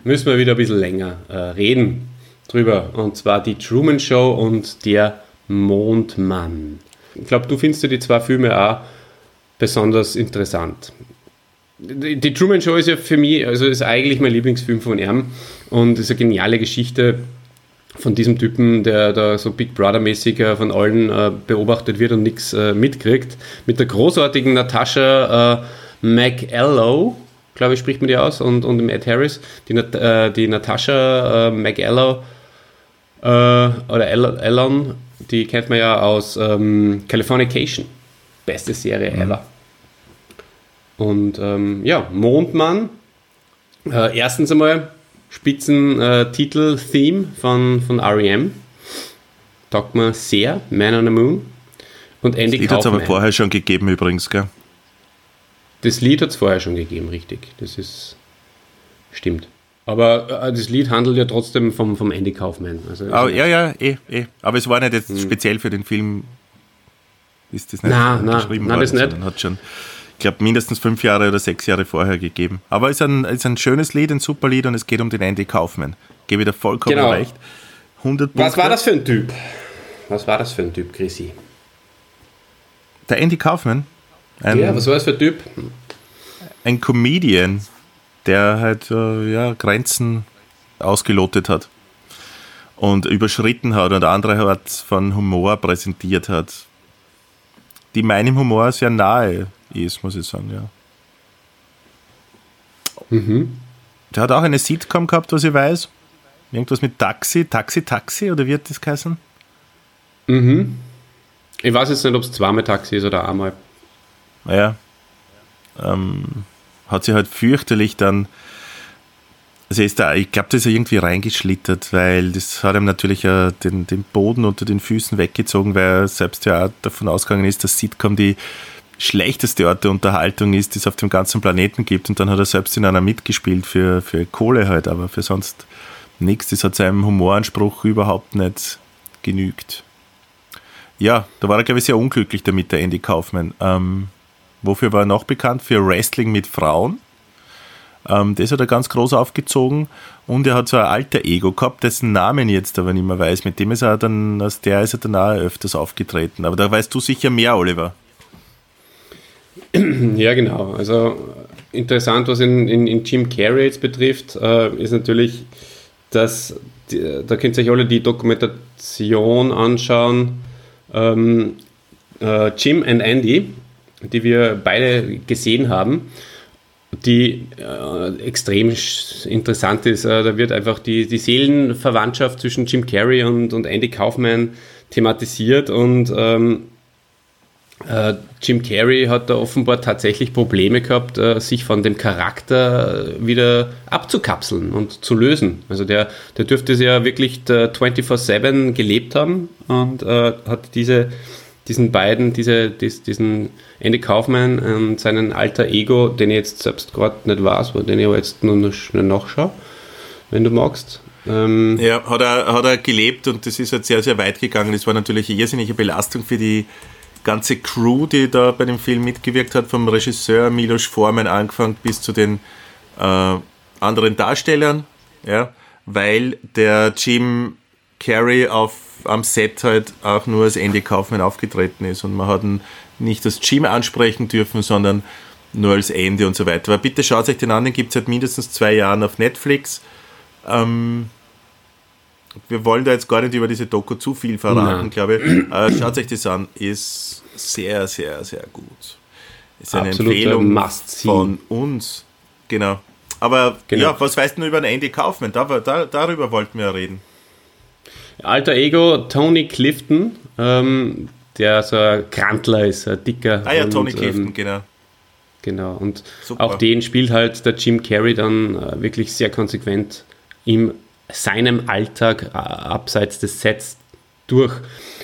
müssen wir wieder ein bisschen länger äh, reden drüber. Und zwar die Truman Show und der Mondmann. Ich glaube, du findest die zwei Filme auch besonders interessant. Die, Truman Show ist ja für mich, also ist eigentlich mein Lieblingsfilm von ihm und ist eine geniale Geschichte von diesem Typen, der da so Big Brother-mäßig äh, von allen äh, beobachtet wird und nichts äh, mitkriegt. Mit der großartigen Natascha McEllow, glaube ich, spricht man die aus, und, und dem Ed Harris. Die, äh, die Natascha McEllow oder Ellon, die kennt man ja aus ähm, Californication. Beste Serie mhm. ever. Und ähm, ja, Mondmann. erstens einmal Spitzentitel-Theme äh, von, von REM. Taugt mir sehr, Man on the Moon. Und Andy Das Lied hat es aber vorher schon gegeben übrigens, gell? Das Lied hat es vorher schon gegeben, richtig. Das ist. Stimmt. Aber äh, das Lied handelt ja trotzdem vom, vom Andy Kaufman. Also, oh, ja, ja, eh, eh. Aber es war nicht jetzt hm. speziell für den Film. Ist das nicht nein, nein, geschrieben nein, worden, das nicht. Hat schon glaube, mindestens fünf Jahre oder sechs Jahre vorher gegeben. Aber es ist ein, ist ein schönes Lied, ein super Lied und es geht um den Andy Kaufman. Gebe dir vollkommen genau. recht. 100 Punkte. Was war das für ein Typ? Was war das für ein Typ, Chrissy? Der Andy Kaufman? Ein, ja, was war das für ein Typ? Ein Comedian, der halt äh, ja, Grenzen ausgelotet hat und überschritten hat und andere hat von Humor präsentiert hat, die meinem Humor sehr nahe ist, muss ich sagen, ja. Mhm. Der hat auch eine Sitcom gehabt, was ich weiß. Irgendwas mit Taxi, Taxi, Taxi, oder wird das heißen? Mhm. Ich weiß jetzt nicht, ob es zweimal Taxi ist oder einmal. Naja. Ähm, hat sie halt fürchterlich dann. Also ist da, ich glaube, das ist irgendwie reingeschlittert, weil das hat ihm natürlich äh, den, den Boden unter den Füßen weggezogen, weil er selbst ja auch davon ausgegangen ist, dass Sitcom die schlechteste Art der Unterhaltung ist, die es auf dem ganzen Planeten gibt. Und dann hat er selbst in einer mitgespielt für, für Kohle halt, aber für sonst nichts. Das hat seinem Humoranspruch überhaupt nicht genügt. Ja, da war er, glaube ich, sehr unglücklich damit, der Andy Kaufman. Ähm, wofür war er noch bekannt? Für Wrestling mit Frauen. Ähm, das hat er ganz groß aufgezogen und er hat so ein alter Ego gehabt, dessen Namen jetzt aber nicht mehr weiß. Mit dem ist er dann, aus der ist er dann auch öfters aufgetreten. Aber da weißt du sicher mehr, Oliver. *clears throat* Ja, genau. Also interessant, was in, in, in Jim Carrey jetzt betrifft, äh, ist natürlich, dass die, da könnt ihr euch alle die Dokumentation anschauen. Ähm, äh, Jim and Andy, die wir beide gesehen haben, die äh, extrem interessant ist. Äh, da wird einfach die, die Seelenverwandtschaft zwischen Jim Carrey und, und Andy Kaufman thematisiert und ähm, äh, Jim Carrey hat da offenbar tatsächlich Probleme gehabt, äh, sich von dem Charakter wieder abzukapseln und zu lösen. Also der, der dürfte ja wirklich 24-7 gelebt haben und äh, hat diese, diesen beiden, diese, dies, diesen Andy Kaufman und seinen alter Ego, den ich jetzt selbst gerade nicht weiß, den ich aber jetzt nur noch schnell nachschaue, wenn du magst. Ähm ja, hat er, hat er gelebt und das ist halt sehr, sehr weit gegangen. Das war natürlich eine irrsinnige Belastung für die ganze Crew, die da bei dem Film mitgewirkt hat, vom Regisseur Milos Forman angefangen bis zu den äh, anderen Darstellern, ja, weil der Jim Carrey auf, am Set halt auch nur als Andy Kaufman aufgetreten ist und man hat ihn nicht als Jim ansprechen dürfen, sondern nur als Andy und so weiter. Aber bitte schaut euch den an, den gibt es seit mindestens zwei Jahren auf Netflix. Ähm, wir wollen da jetzt gar nicht über diese Doku zu viel verraten, glaube ich. Äh, schaut euch das an, ist sehr, sehr, sehr gut. Ist eine Absolute Empfehlung von uns. Genau. Aber genau. ja, was weißt du über den Andy Kaufman? Da, da, darüber wollten wir reden. Alter Ego Tony Clifton, ähm, der so ein Krantler ist, ein dicker. Ah ja, Tony Clifton, ähm, genau. Genau, und Super. auch den spielt halt der Jim Carrey dann äh, wirklich sehr konsequent in seinem Alltag äh, abseits des Sets durch.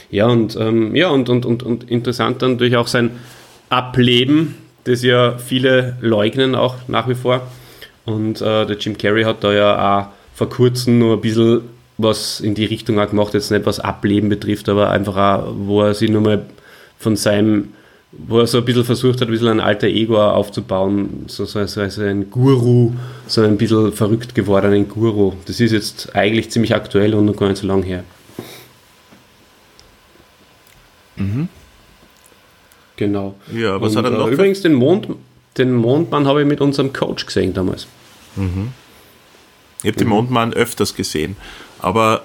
Ja, und, ähm, ja, und, und, und, und interessant dann durch auch sein Ableben, das ja viele leugnen auch nach wie vor. Und äh, der Jim Carrey hat da ja auch vor kurzem nur ein bisschen was in die Richtung auch gemacht, jetzt nicht was Ableben betrifft, aber einfach auch, wo er sich nur mal von seinem, wo er so ein bisschen versucht hat, ein bisschen ein alter Ego aufzubauen, so, so, so also ein Guru, so ein bisschen verrückt gewordenen Guru. Das ist jetzt eigentlich ziemlich aktuell und noch gar nicht so lange her. Mhm. Genau. Ja, was und, hat er noch? Äh, übrigens, den, Mond, den Mondmann habe ich mit unserem Coach gesehen damals. Mhm. Ich habe den mhm. Mondmann öfters gesehen, aber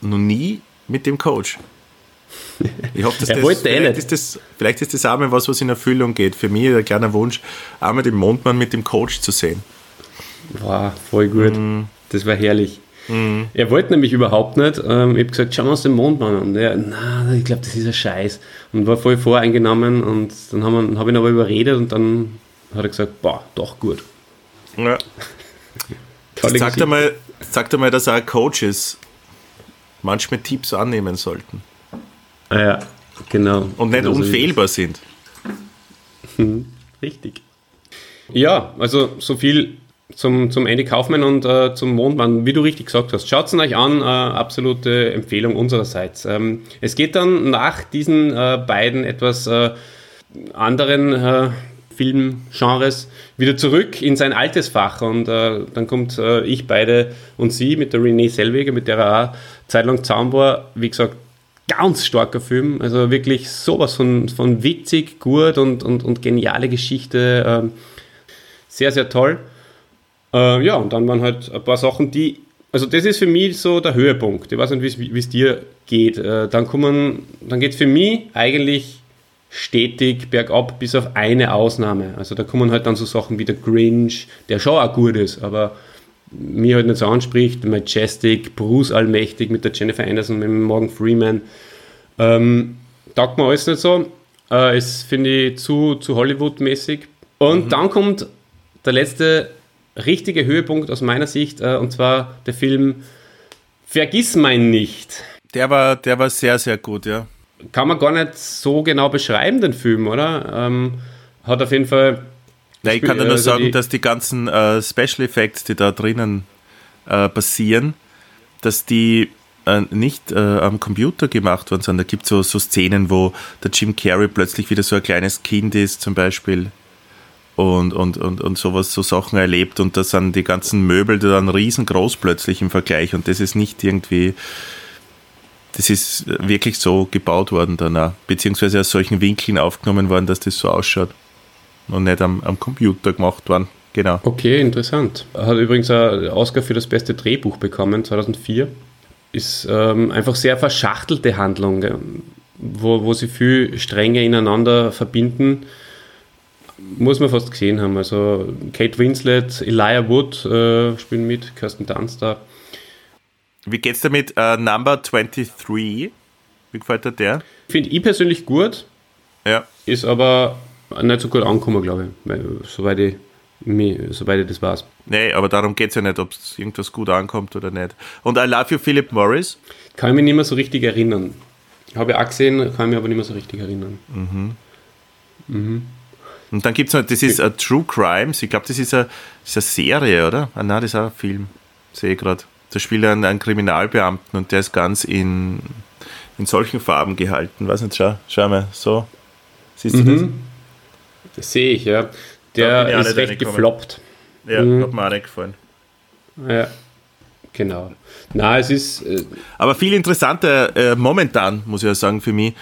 noch nie mit dem Coach. Ich hoffe, dass er das, wollte eh vielleicht, ist das, vielleicht ist das auch mal was, was in Erfüllung geht. Für mich ein kleiner Wunsch, einmal den Mondmann mit dem Coach zu sehen. Wow, voll gut. Mm. Das war herrlich. Mm. Er wollte nämlich überhaupt nicht. Ähm, ich habe gesagt, schauen wir uns den Mondmann an. Und er, na, ich glaube, das ist ein Scheiß. Und war voll voreingenommen. Und dann habe hab ich ihn aber überredet und dann hat er gesagt, boah, doch gut. Ja. *laughs* Sagt einmal, sagt einmal, dass auch Coaches manchmal Tipps annehmen sollten. Ah ja, genau. Und nicht genau unfehlbar so sind. Richtig. Ja, also so viel zum, zum Andy Kaufmann und äh, zum Mondmann, wie du richtig gesagt hast. Schaut es euch an, äh, absolute Empfehlung unsererseits. Ähm, es geht dann nach diesen äh, beiden etwas äh, anderen äh, Filmgenres wieder zurück in sein altes Fach und äh, dann kommt ich, beide und sie mit der Renee Selweger, mit der er auch zeitlang zusammen war, wie gesagt, ganz starker Film, also wirklich sowas von, von witzig, gut und, und, und geniale Geschichte, ähm, sehr, sehr toll. Äh, ja, und dann waren halt ein paar Sachen, die, also das ist für mich so der Höhepunkt. Ich weiß nicht, wie es dir geht. Äh, dann dann geht es für mich eigentlich stetig bergab, bis auf eine Ausnahme. Also da kommen halt dann so Sachen wie der Grinch, der schon auch gut ist, aber mir halt nicht so anspricht, Majestic, Bruce Allmächtig mit der Jennifer Anderson, mit dem Morgan Freeman. Ähm, taugt mir alles nicht so. Äh, ist, finde ich, zu, zu Hollywood-mäßig. Und mhm. dann kommt der letzte richtige Höhepunkt aus meiner Sicht, äh, und zwar der Film Vergiss mein nicht. Der war, der war sehr, sehr gut, ja. Kann man gar nicht so genau beschreiben, den Film, oder? Ähm, hat auf jeden Fall. Ja, ich kann dir nur also sagen, die, dass die ganzen äh, Special Effects, die da drinnen äh, passieren, dass die äh, nicht äh, am Computer gemacht worden sind. Da gibt es so, so Szenen, wo der Jim Carrey plötzlich wieder so ein kleines Kind ist, zum Beispiel und, und, und, und sowas, so Sachen erlebt. Und da sind die ganzen Möbel dann riesengroß plötzlich im Vergleich. Und das ist nicht irgendwie, das ist wirklich so gebaut worden danach, beziehungsweise aus solchen Winkeln aufgenommen worden, dass das so ausschaut und nicht am, am Computer gemacht worden. Genau. Okay, interessant. Hat übrigens einen Oscar für das beste Drehbuch bekommen, 2004. Ist ähm, einfach sehr verschachtelte Handlung, wo, wo sie viel Stränge ineinander verbinden muss man fast gesehen haben. Also Kate Winslet, Elijah Wood äh, spielen mit, Kirsten Dunst da. Wie geht's damit? Uh, Number 23. Wie gefällt dir der? Finde ich persönlich gut. Ja. Ist aber nicht so gut angekommen, glaube ich. Weil, soweit ich, soweit ich das weiß. Nee, aber darum geht es ja nicht, ob es irgendwas gut ankommt oder nicht. Und I Love You, Philip Morris? Kann ich mich nicht mehr so richtig erinnern. Habe ich auch gesehen, kann ich mich aber nicht mehr so richtig erinnern. Mhm. Mhm. Und dann gibt es noch, das ist a True Crimes, ich glaube, das ist eine, das ist eine Serie, oder? Ah, nein, das ist auch ein Film, sehe ich gerade. Da spielt er einen, einen, Kriminalbeamten und der ist ganz in, in solchen Farben gehalten. Weiß nicht, schau, schau mal, so. Siehst du mhm. das? Das sehe ich, ja. Der ist recht gefloppt. Ja, mhm. hat mir auch nicht gefallen. Ja, genau. Na, es ist. Äh Aber viel interessanter äh, momentan, muss ich ja sagen, für mich.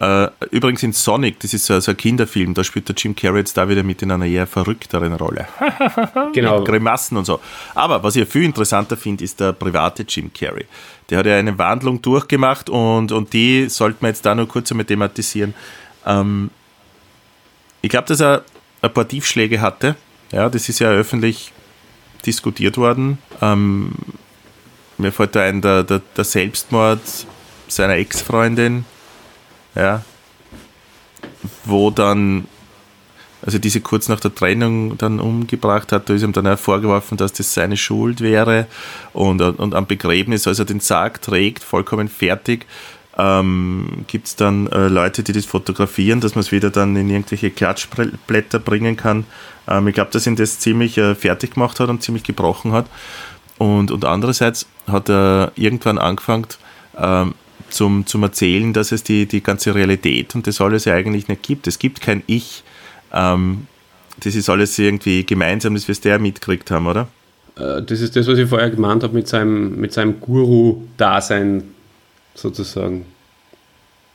Äh, übrigens in Sonic, das ist so, so, ein Kinderfilm, da spielt der Jim Carrey jetzt da wieder mit in einer eher verrückteren Rolle. *laughs* genau. mit Grimassen und so. Aber was ich viel interessanter finde, ist der private Jim Carrey. Der hat ja eine Wandlung durchgemacht und, und die sollten wir jetzt da nur kurz einmal thematisieren. Ähm, ich glaube, dass er ein paar Tiefschläge hatte. Ja, das ist ja öffentlich diskutiert worden. Ähm, mir fällt da ein, der, der, der Selbstmord seiner Ex-Freundin, ja, wo dann, also diese kurz nach der Trennung dann umgebracht hat, da ist ihm dann auch vorgeworfen, dass das seine Schuld wäre und, und am Begräbnis, als er den Sarg trägt, vollkommen fertig, ähm, gibt es dann äh, Leute, die das fotografieren, dass man es wieder dann in irgendwelche Klatschblätter bringen kann. Ähm, ich glaube, dass ihn das ziemlich äh, fertig gemacht hat und ziemlich gebrochen hat. Und, und andererseits hat er irgendwann angefangen ähm, zum, zum Erzählen, dass es die, die ganze Realität und das alles ja eigentlich nicht gibt. Es gibt kein Ich. Ähm, das ist alles irgendwie gemeinsam, das wir es der mitgekriegt haben, oder? Äh, das ist das, was ich vorher gemeint habe mit seinem, mit seinem Guru-Dasein sozusagen.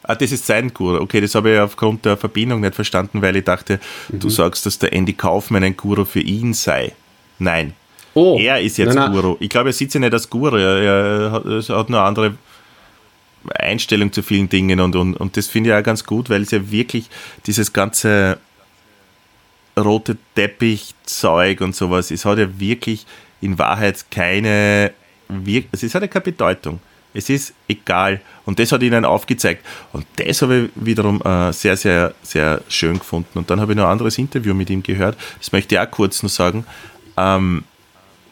Ah, das ist sein Guru. Okay, das habe ich aufgrund der Verbindung nicht verstanden, weil ich dachte, mhm. du sagst, dass der Andy Kaufmann ein Guru für ihn sei. Nein. Oh. Er ist jetzt nein, nein. Guru. Ich glaube, er sieht sich nicht als Guru. Er, er, hat, er hat eine andere Einstellung zu vielen Dingen und, und, und das finde ich auch ganz gut, weil es ja wirklich dieses ganze rote Teppich-Zeug und sowas, es hat ja wirklich in Wahrheit keine, es hat ja keine Bedeutung. Es ist egal. Und das hat ihnen aufgezeigt. Und das habe ich wiederum äh, sehr, sehr, sehr schön gefunden. Und dann habe ich noch ein anderes Interview mit ihm gehört. Das möchte ich auch kurz noch sagen. Ähm,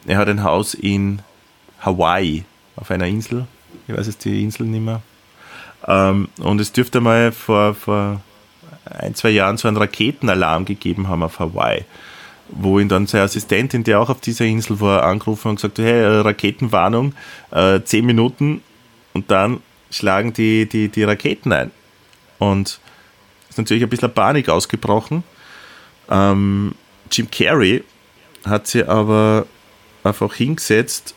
er hat ein Haus in Hawaii, auf einer Insel. Ich weiß jetzt die Insel nicht mehr. Ähm, und es dürfte mal vor, vor ein, zwei Jahren so einen Raketenalarm gegeben haben auf Hawaii wo ihn dann seine Assistentin, die auch auf dieser Insel war, angerufen und gesagt hey, Raketenwarnung, äh, zehn Minuten und dann schlagen die, die, die Raketen ein. Und ist natürlich ein bisschen Panik ausgebrochen. Ähm, Jim Carrey hat sie aber einfach hingesetzt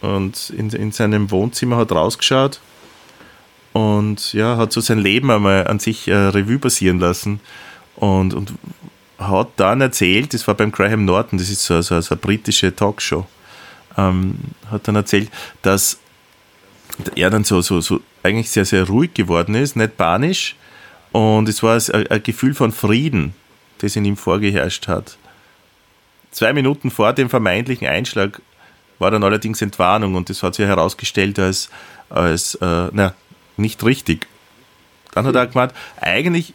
und in, in seinem Wohnzimmer hat rausgeschaut und ja, hat so sein Leben einmal an sich äh, Revue passieren lassen und, und hat dann erzählt, das war beim Graham Norton, das ist so, so, so eine britische Talkshow, ähm, hat dann erzählt, dass er dann so, so, so eigentlich sehr, sehr ruhig geworden ist, nicht panisch. Und es war ein, ein Gefühl von Frieden, das in ihm vorgeherrscht hat. Zwei Minuten vor dem vermeintlichen Einschlag war dann allerdings Entwarnung und das hat sich herausgestellt als, als äh, na, nicht richtig. Dann hat er gemeint, eigentlich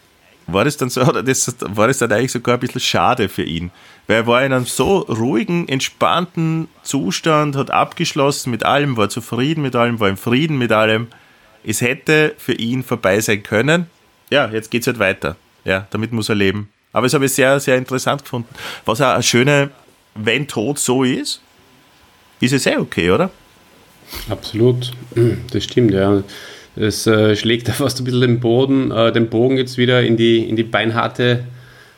war das dann so, *laughs* oder das, war das dann eigentlich sogar ein bisschen schade für ihn. Weil er war in einem so ruhigen, entspannten Zustand, hat abgeschlossen mit allem, war zufrieden mit allem, war im Frieden mit allem. Es hätte für ihn vorbei sein können. Ja, jetzt geht es halt weiter. Ja, damit muss er leben. Aber es habe ich sehr, sehr interessant gefunden. Was auch eine schöne, wenn Tod so ist, ist es sehr okay, oder? Absolut. Das stimmt, ja. Es äh, schlägt da *laughs* fast ein bisschen den Boden, äh, den Bogen jetzt wieder in die, in die beinharte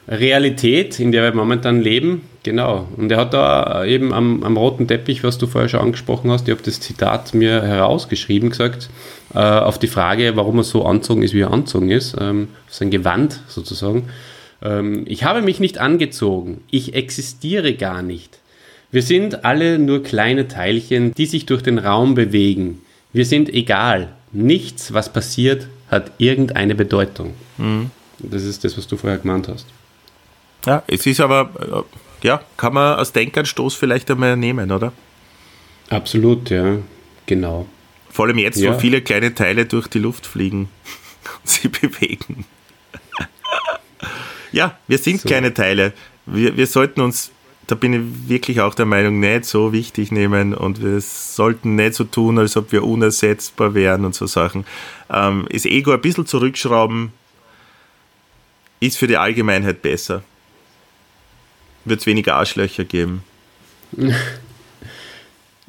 Realität, in der wir momentan leben. Genau. Und er hat da eben am, am roten Teppich, was du vorher schon angesprochen hast, ich habe das Zitat mir herausgeschrieben, gesagt, äh, auf die Frage, warum er so anzogen ist, wie er anzogen ist, ähm, sein Gewand sozusagen. Ähm, ich habe mich nicht angezogen, ich existiere gar nicht. Wir sind alle nur kleine Teilchen, die sich durch den Raum bewegen. Wir sind egal, nichts, was passiert, hat irgendeine Bedeutung. Mhm. Das ist das, was du vorher gemeint hast. Ja, es ist aber, äh, ja, kann man als Denkanstoß vielleicht einmal nehmen, oder? Absolut, ja, genau. Vor allem jetzt, ja. wo viele kleine Teile durch die Luft fliegen *laughs* und sie bewegen. *laughs* ja, wir sind so. kleine Teile. Wir, wir sollten uns da bin ich wirklich auch der Meinung, nicht so wichtig nehmen und wir sollten nicht so tun, als ob wir unersetzbar wären und so Sachen. Ähm, das Ego ein bisschen zurückschrauben ist für die Allgemeinheit besser. Wird es weniger Arschlöcher geben. *laughs*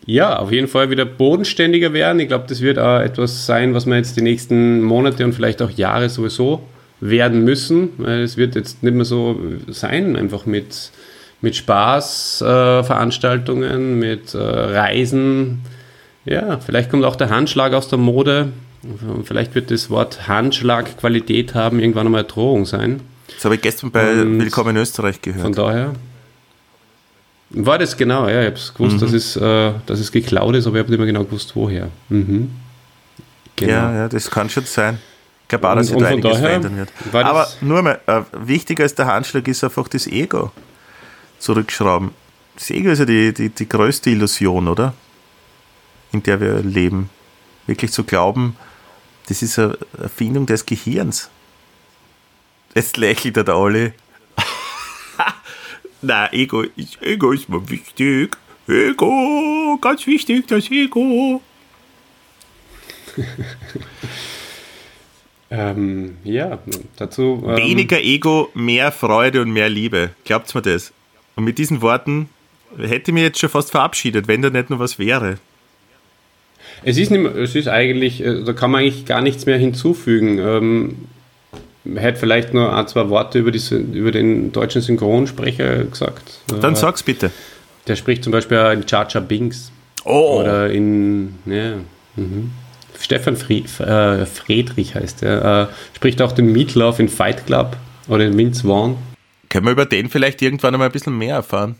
Ja, auf jeden Fall wieder bodenständiger werden. Ich glaube, das wird auch etwas sein, was wir jetzt die nächsten Monate und vielleicht auch Jahre sowieso werden müssen, es wird jetzt nicht mehr so sein, einfach mit, mit Spaßveranstaltungen, äh, mit äh, Reisen. Ja, vielleicht kommt auch der Handschlag aus der Mode. Vielleicht wird das Wort Handschlagqualität haben irgendwann einmal Drohung sein. Das habe ich gestern bei Und Willkommen in Österreich gehört. Von daher. War das genau, ja, ich habe es gewusst, mhm. dass, es, äh, dass es geklaut ist, aber ich habe nicht mehr genau gewusst, woher. Mhm. Genau. Ja, ja, das kann schon sein. Ich glaube auch, dass sich da einiges verändern wird. Aber nur mal, äh, wichtiger als der Handschlag ist einfach das Ego zurückschrauben. Das Ego ist ja die, die, die größte Illusion, oder? In der wir leben. Wirklich zu glauben, das ist eine Erfindung des Gehirns. Jetzt lächelt der Olli. *laughs* Na, Ego ist, Ego ist mal wichtig. Ego, ganz wichtig, das Ego. *laughs* ähm, ja, dazu. Ähm, Weniger Ego, mehr Freude und mehr Liebe. Glaubt's mir das? Und mit diesen Worten hätte ich mich jetzt schon fast verabschiedet, wenn da nicht nur was wäre. Es ist, nicht, es ist eigentlich, äh, da kann man eigentlich gar nichts mehr hinzufügen. Ähm, hätte vielleicht nur ein, zwei Worte über, die, über den deutschen Synchronsprecher gesagt. Dann äh, sag's bitte. Der spricht zum Beispiel in Jar Binks. Oh. Oder in, ja, mhm. Stefan Fried, äh, Friedrich heißt er. Äh, spricht auch den Meatloaf in Fight Club oder in Vince Vaughn. Können wir über den vielleicht irgendwann einmal ein bisschen mehr erfahren?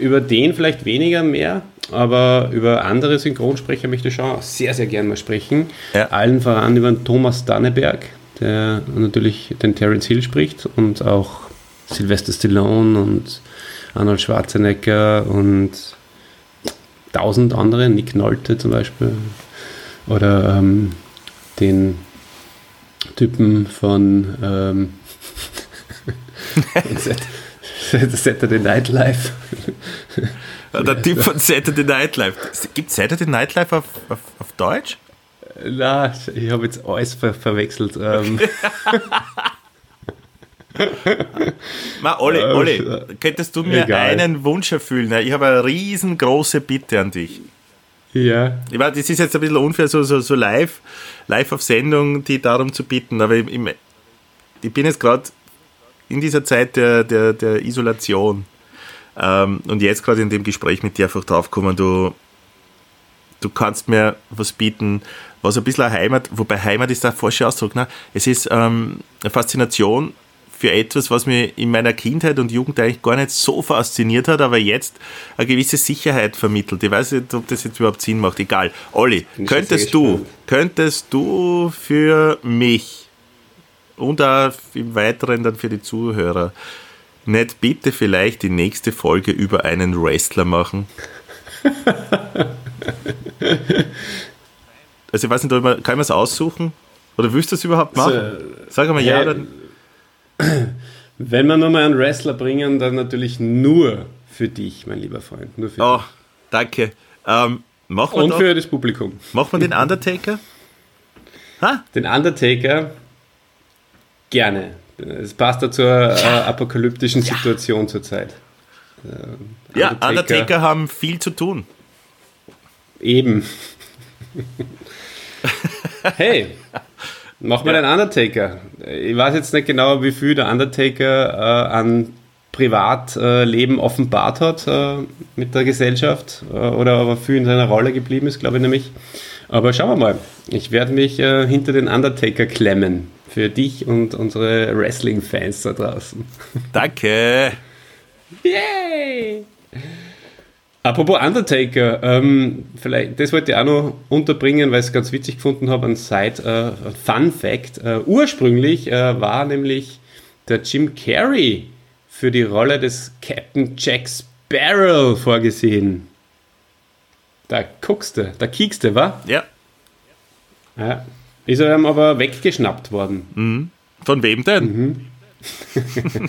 Über den vielleicht weniger mehr, aber über andere Synchronsprecher möchte ich schon sehr, sehr gerne mal sprechen. Ja. Allen voran über Thomas Danneberg, der natürlich den Terence Hill spricht und auch Sylvester Stallone und Arnold Schwarzenegger und tausend andere, Nick Nolte zum Beispiel. Oder ähm, den Typen von ähm, Saturday Night Live. *laughs* Der Typ von Saturday Night Live. Gibt es Saturday Night Live auf, auf, auf Deutsch? Na, ich habe jetzt alles ver verwechselt. Ähm. *laughs* Ma, Olli, Olli, könntest du mir Egal. einen Wunsch erfüllen? Ich habe eine riesengroße Bitte an dich. Ja. Ich weiß, das ist jetzt ein bisschen unfair, so, so, so live, live auf Sendung, die darum zu bitten, aber ich, ich bin jetzt gerade in dieser Zeit der, der, der Isolation ähm, und jetzt gerade in dem Gespräch mit dir einfach draufkommen, du, du kannst mir was bieten, was ein bisschen eine Heimat, wobei Heimat ist der falsche Ausdruck, ne? es ist ähm, eine Faszination für etwas, was mir in meiner Kindheit und Jugend eigentlich gar nicht so fasziniert hat, aber jetzt eine gewisse Sicherheit vermittelt. Ich weiß nicht, ob das jetzt überhaupt Sinn macht. Egal. Olli, könntest du, könntest du für mich und auch im Weiteren dann für die Zuhörer nicht bitte vielleicht die nächste Folge über einen Wrestler machen? *laughs* Also ich weiß nicht, kann man es aussuchen? Oder willst du es überhaupt machen? Also, Sag mal ja, ja *clears throat* dann. Wenn wir nochmal einen Wrestler bringen, dann natürlich nur für dich, mein lieber Freund. Nur für oh, dich. danke. Ähm, machen wir Und doch, für das Publikum. Machen wir den *laughs* Undertaker? ha? Den Undertaker gerne. Es passt da zur äh, apokalyptischen ja. Situation zurzeit. Äh, ja, Undertaker haben viel zu tun. Eben. *laughs* hey, mach mal ja. den Undertaker. Ich weiß jetzt nicht genau, wie viel der Undertaker äh, an Privatleben äh, offenbart hat äh, mit der Gesellschaft äh, oder aber viel in seiner Rolle geblieben ist, glaube ich nämlich. Aber schauen wir mal. Ich werde mich äh, hinter den Undertaker klemmen. Für dich und unsere Wrestling-Fans da draußen. *laughs* Danke. Yay! Apropos Undertaker, ähm, vielleicht, das wollte ich auch noch unterbringen, weil ich es ganz witzig gefunden habe, ein Side äh, Fun Fact. Äh, ursprünglich äh, war nämlich der Jim Carrey für die Rolle des Captain Jack Sparrow vorgesehen. Da guckst du, da kiekst du, wa? Ja. ja. Ist er ihm aber weggeschnappt worden. Mhm. Von wem denn? Mhm. *laughs*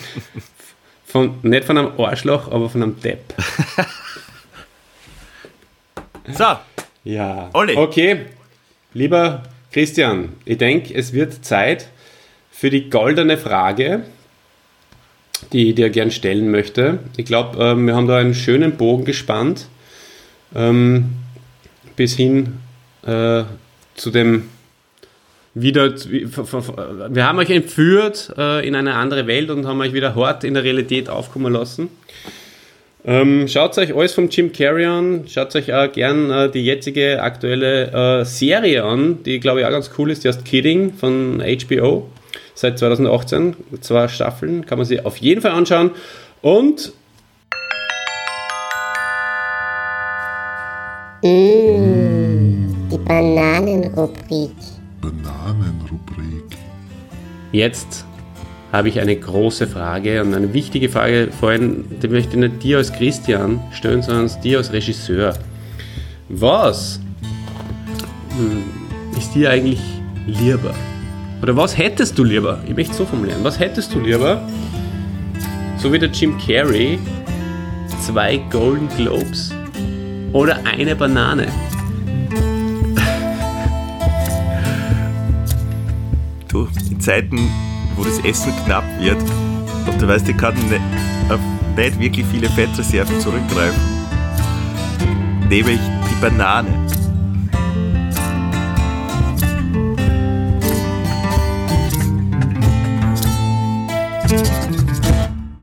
von, nicht von einem Arschloch, aber von einem Depp. *laughs* So. Ja. Olli. Okay. Lieber Christian, ich denke, es wird Zeit für die goldene Frage, die ich dir gern stellen möchte. Ich glaube, ähm, wir haben da einen schönen Bogen gespannt ähm, bis hin äh, zu dem wieder, wir haben euch entführt äh, in eine andere Welt und haben euch wieder hart in der Realität aufkommen lassen. Ähm, schaut euch alles vom Jim Carrey an, schaut euch auch gern äh, die jetzige aktuelle äh, Serie an, die glaube ich auch ganz cool ist, die heißt Kidding von HBO seit 2018, zwei Staffeln, kann man sich auf jeden Fall anschauen und Mmh, die Bananenrubrik. Bananenrubrik. Jetzt habe ich eine große Frage und eine wichtige Frage, vorhin, die möchte ich nicht dir als Christian stellen, sondern dir als Regisseur. Was hm, ist dir eigentlich lieber? Oder was hättest du lieber? Ich möchte so formulieren. Was hättest du lieber? So wie der Jim Carrey, zwei Golden Globes oder eine Banane? Du, in Zeiten wo das Essen knapp wird und du weißt, ich kann nicht, auf nicht wirklich viele Fettreserven zurückgreifen, nehme ich die Banane.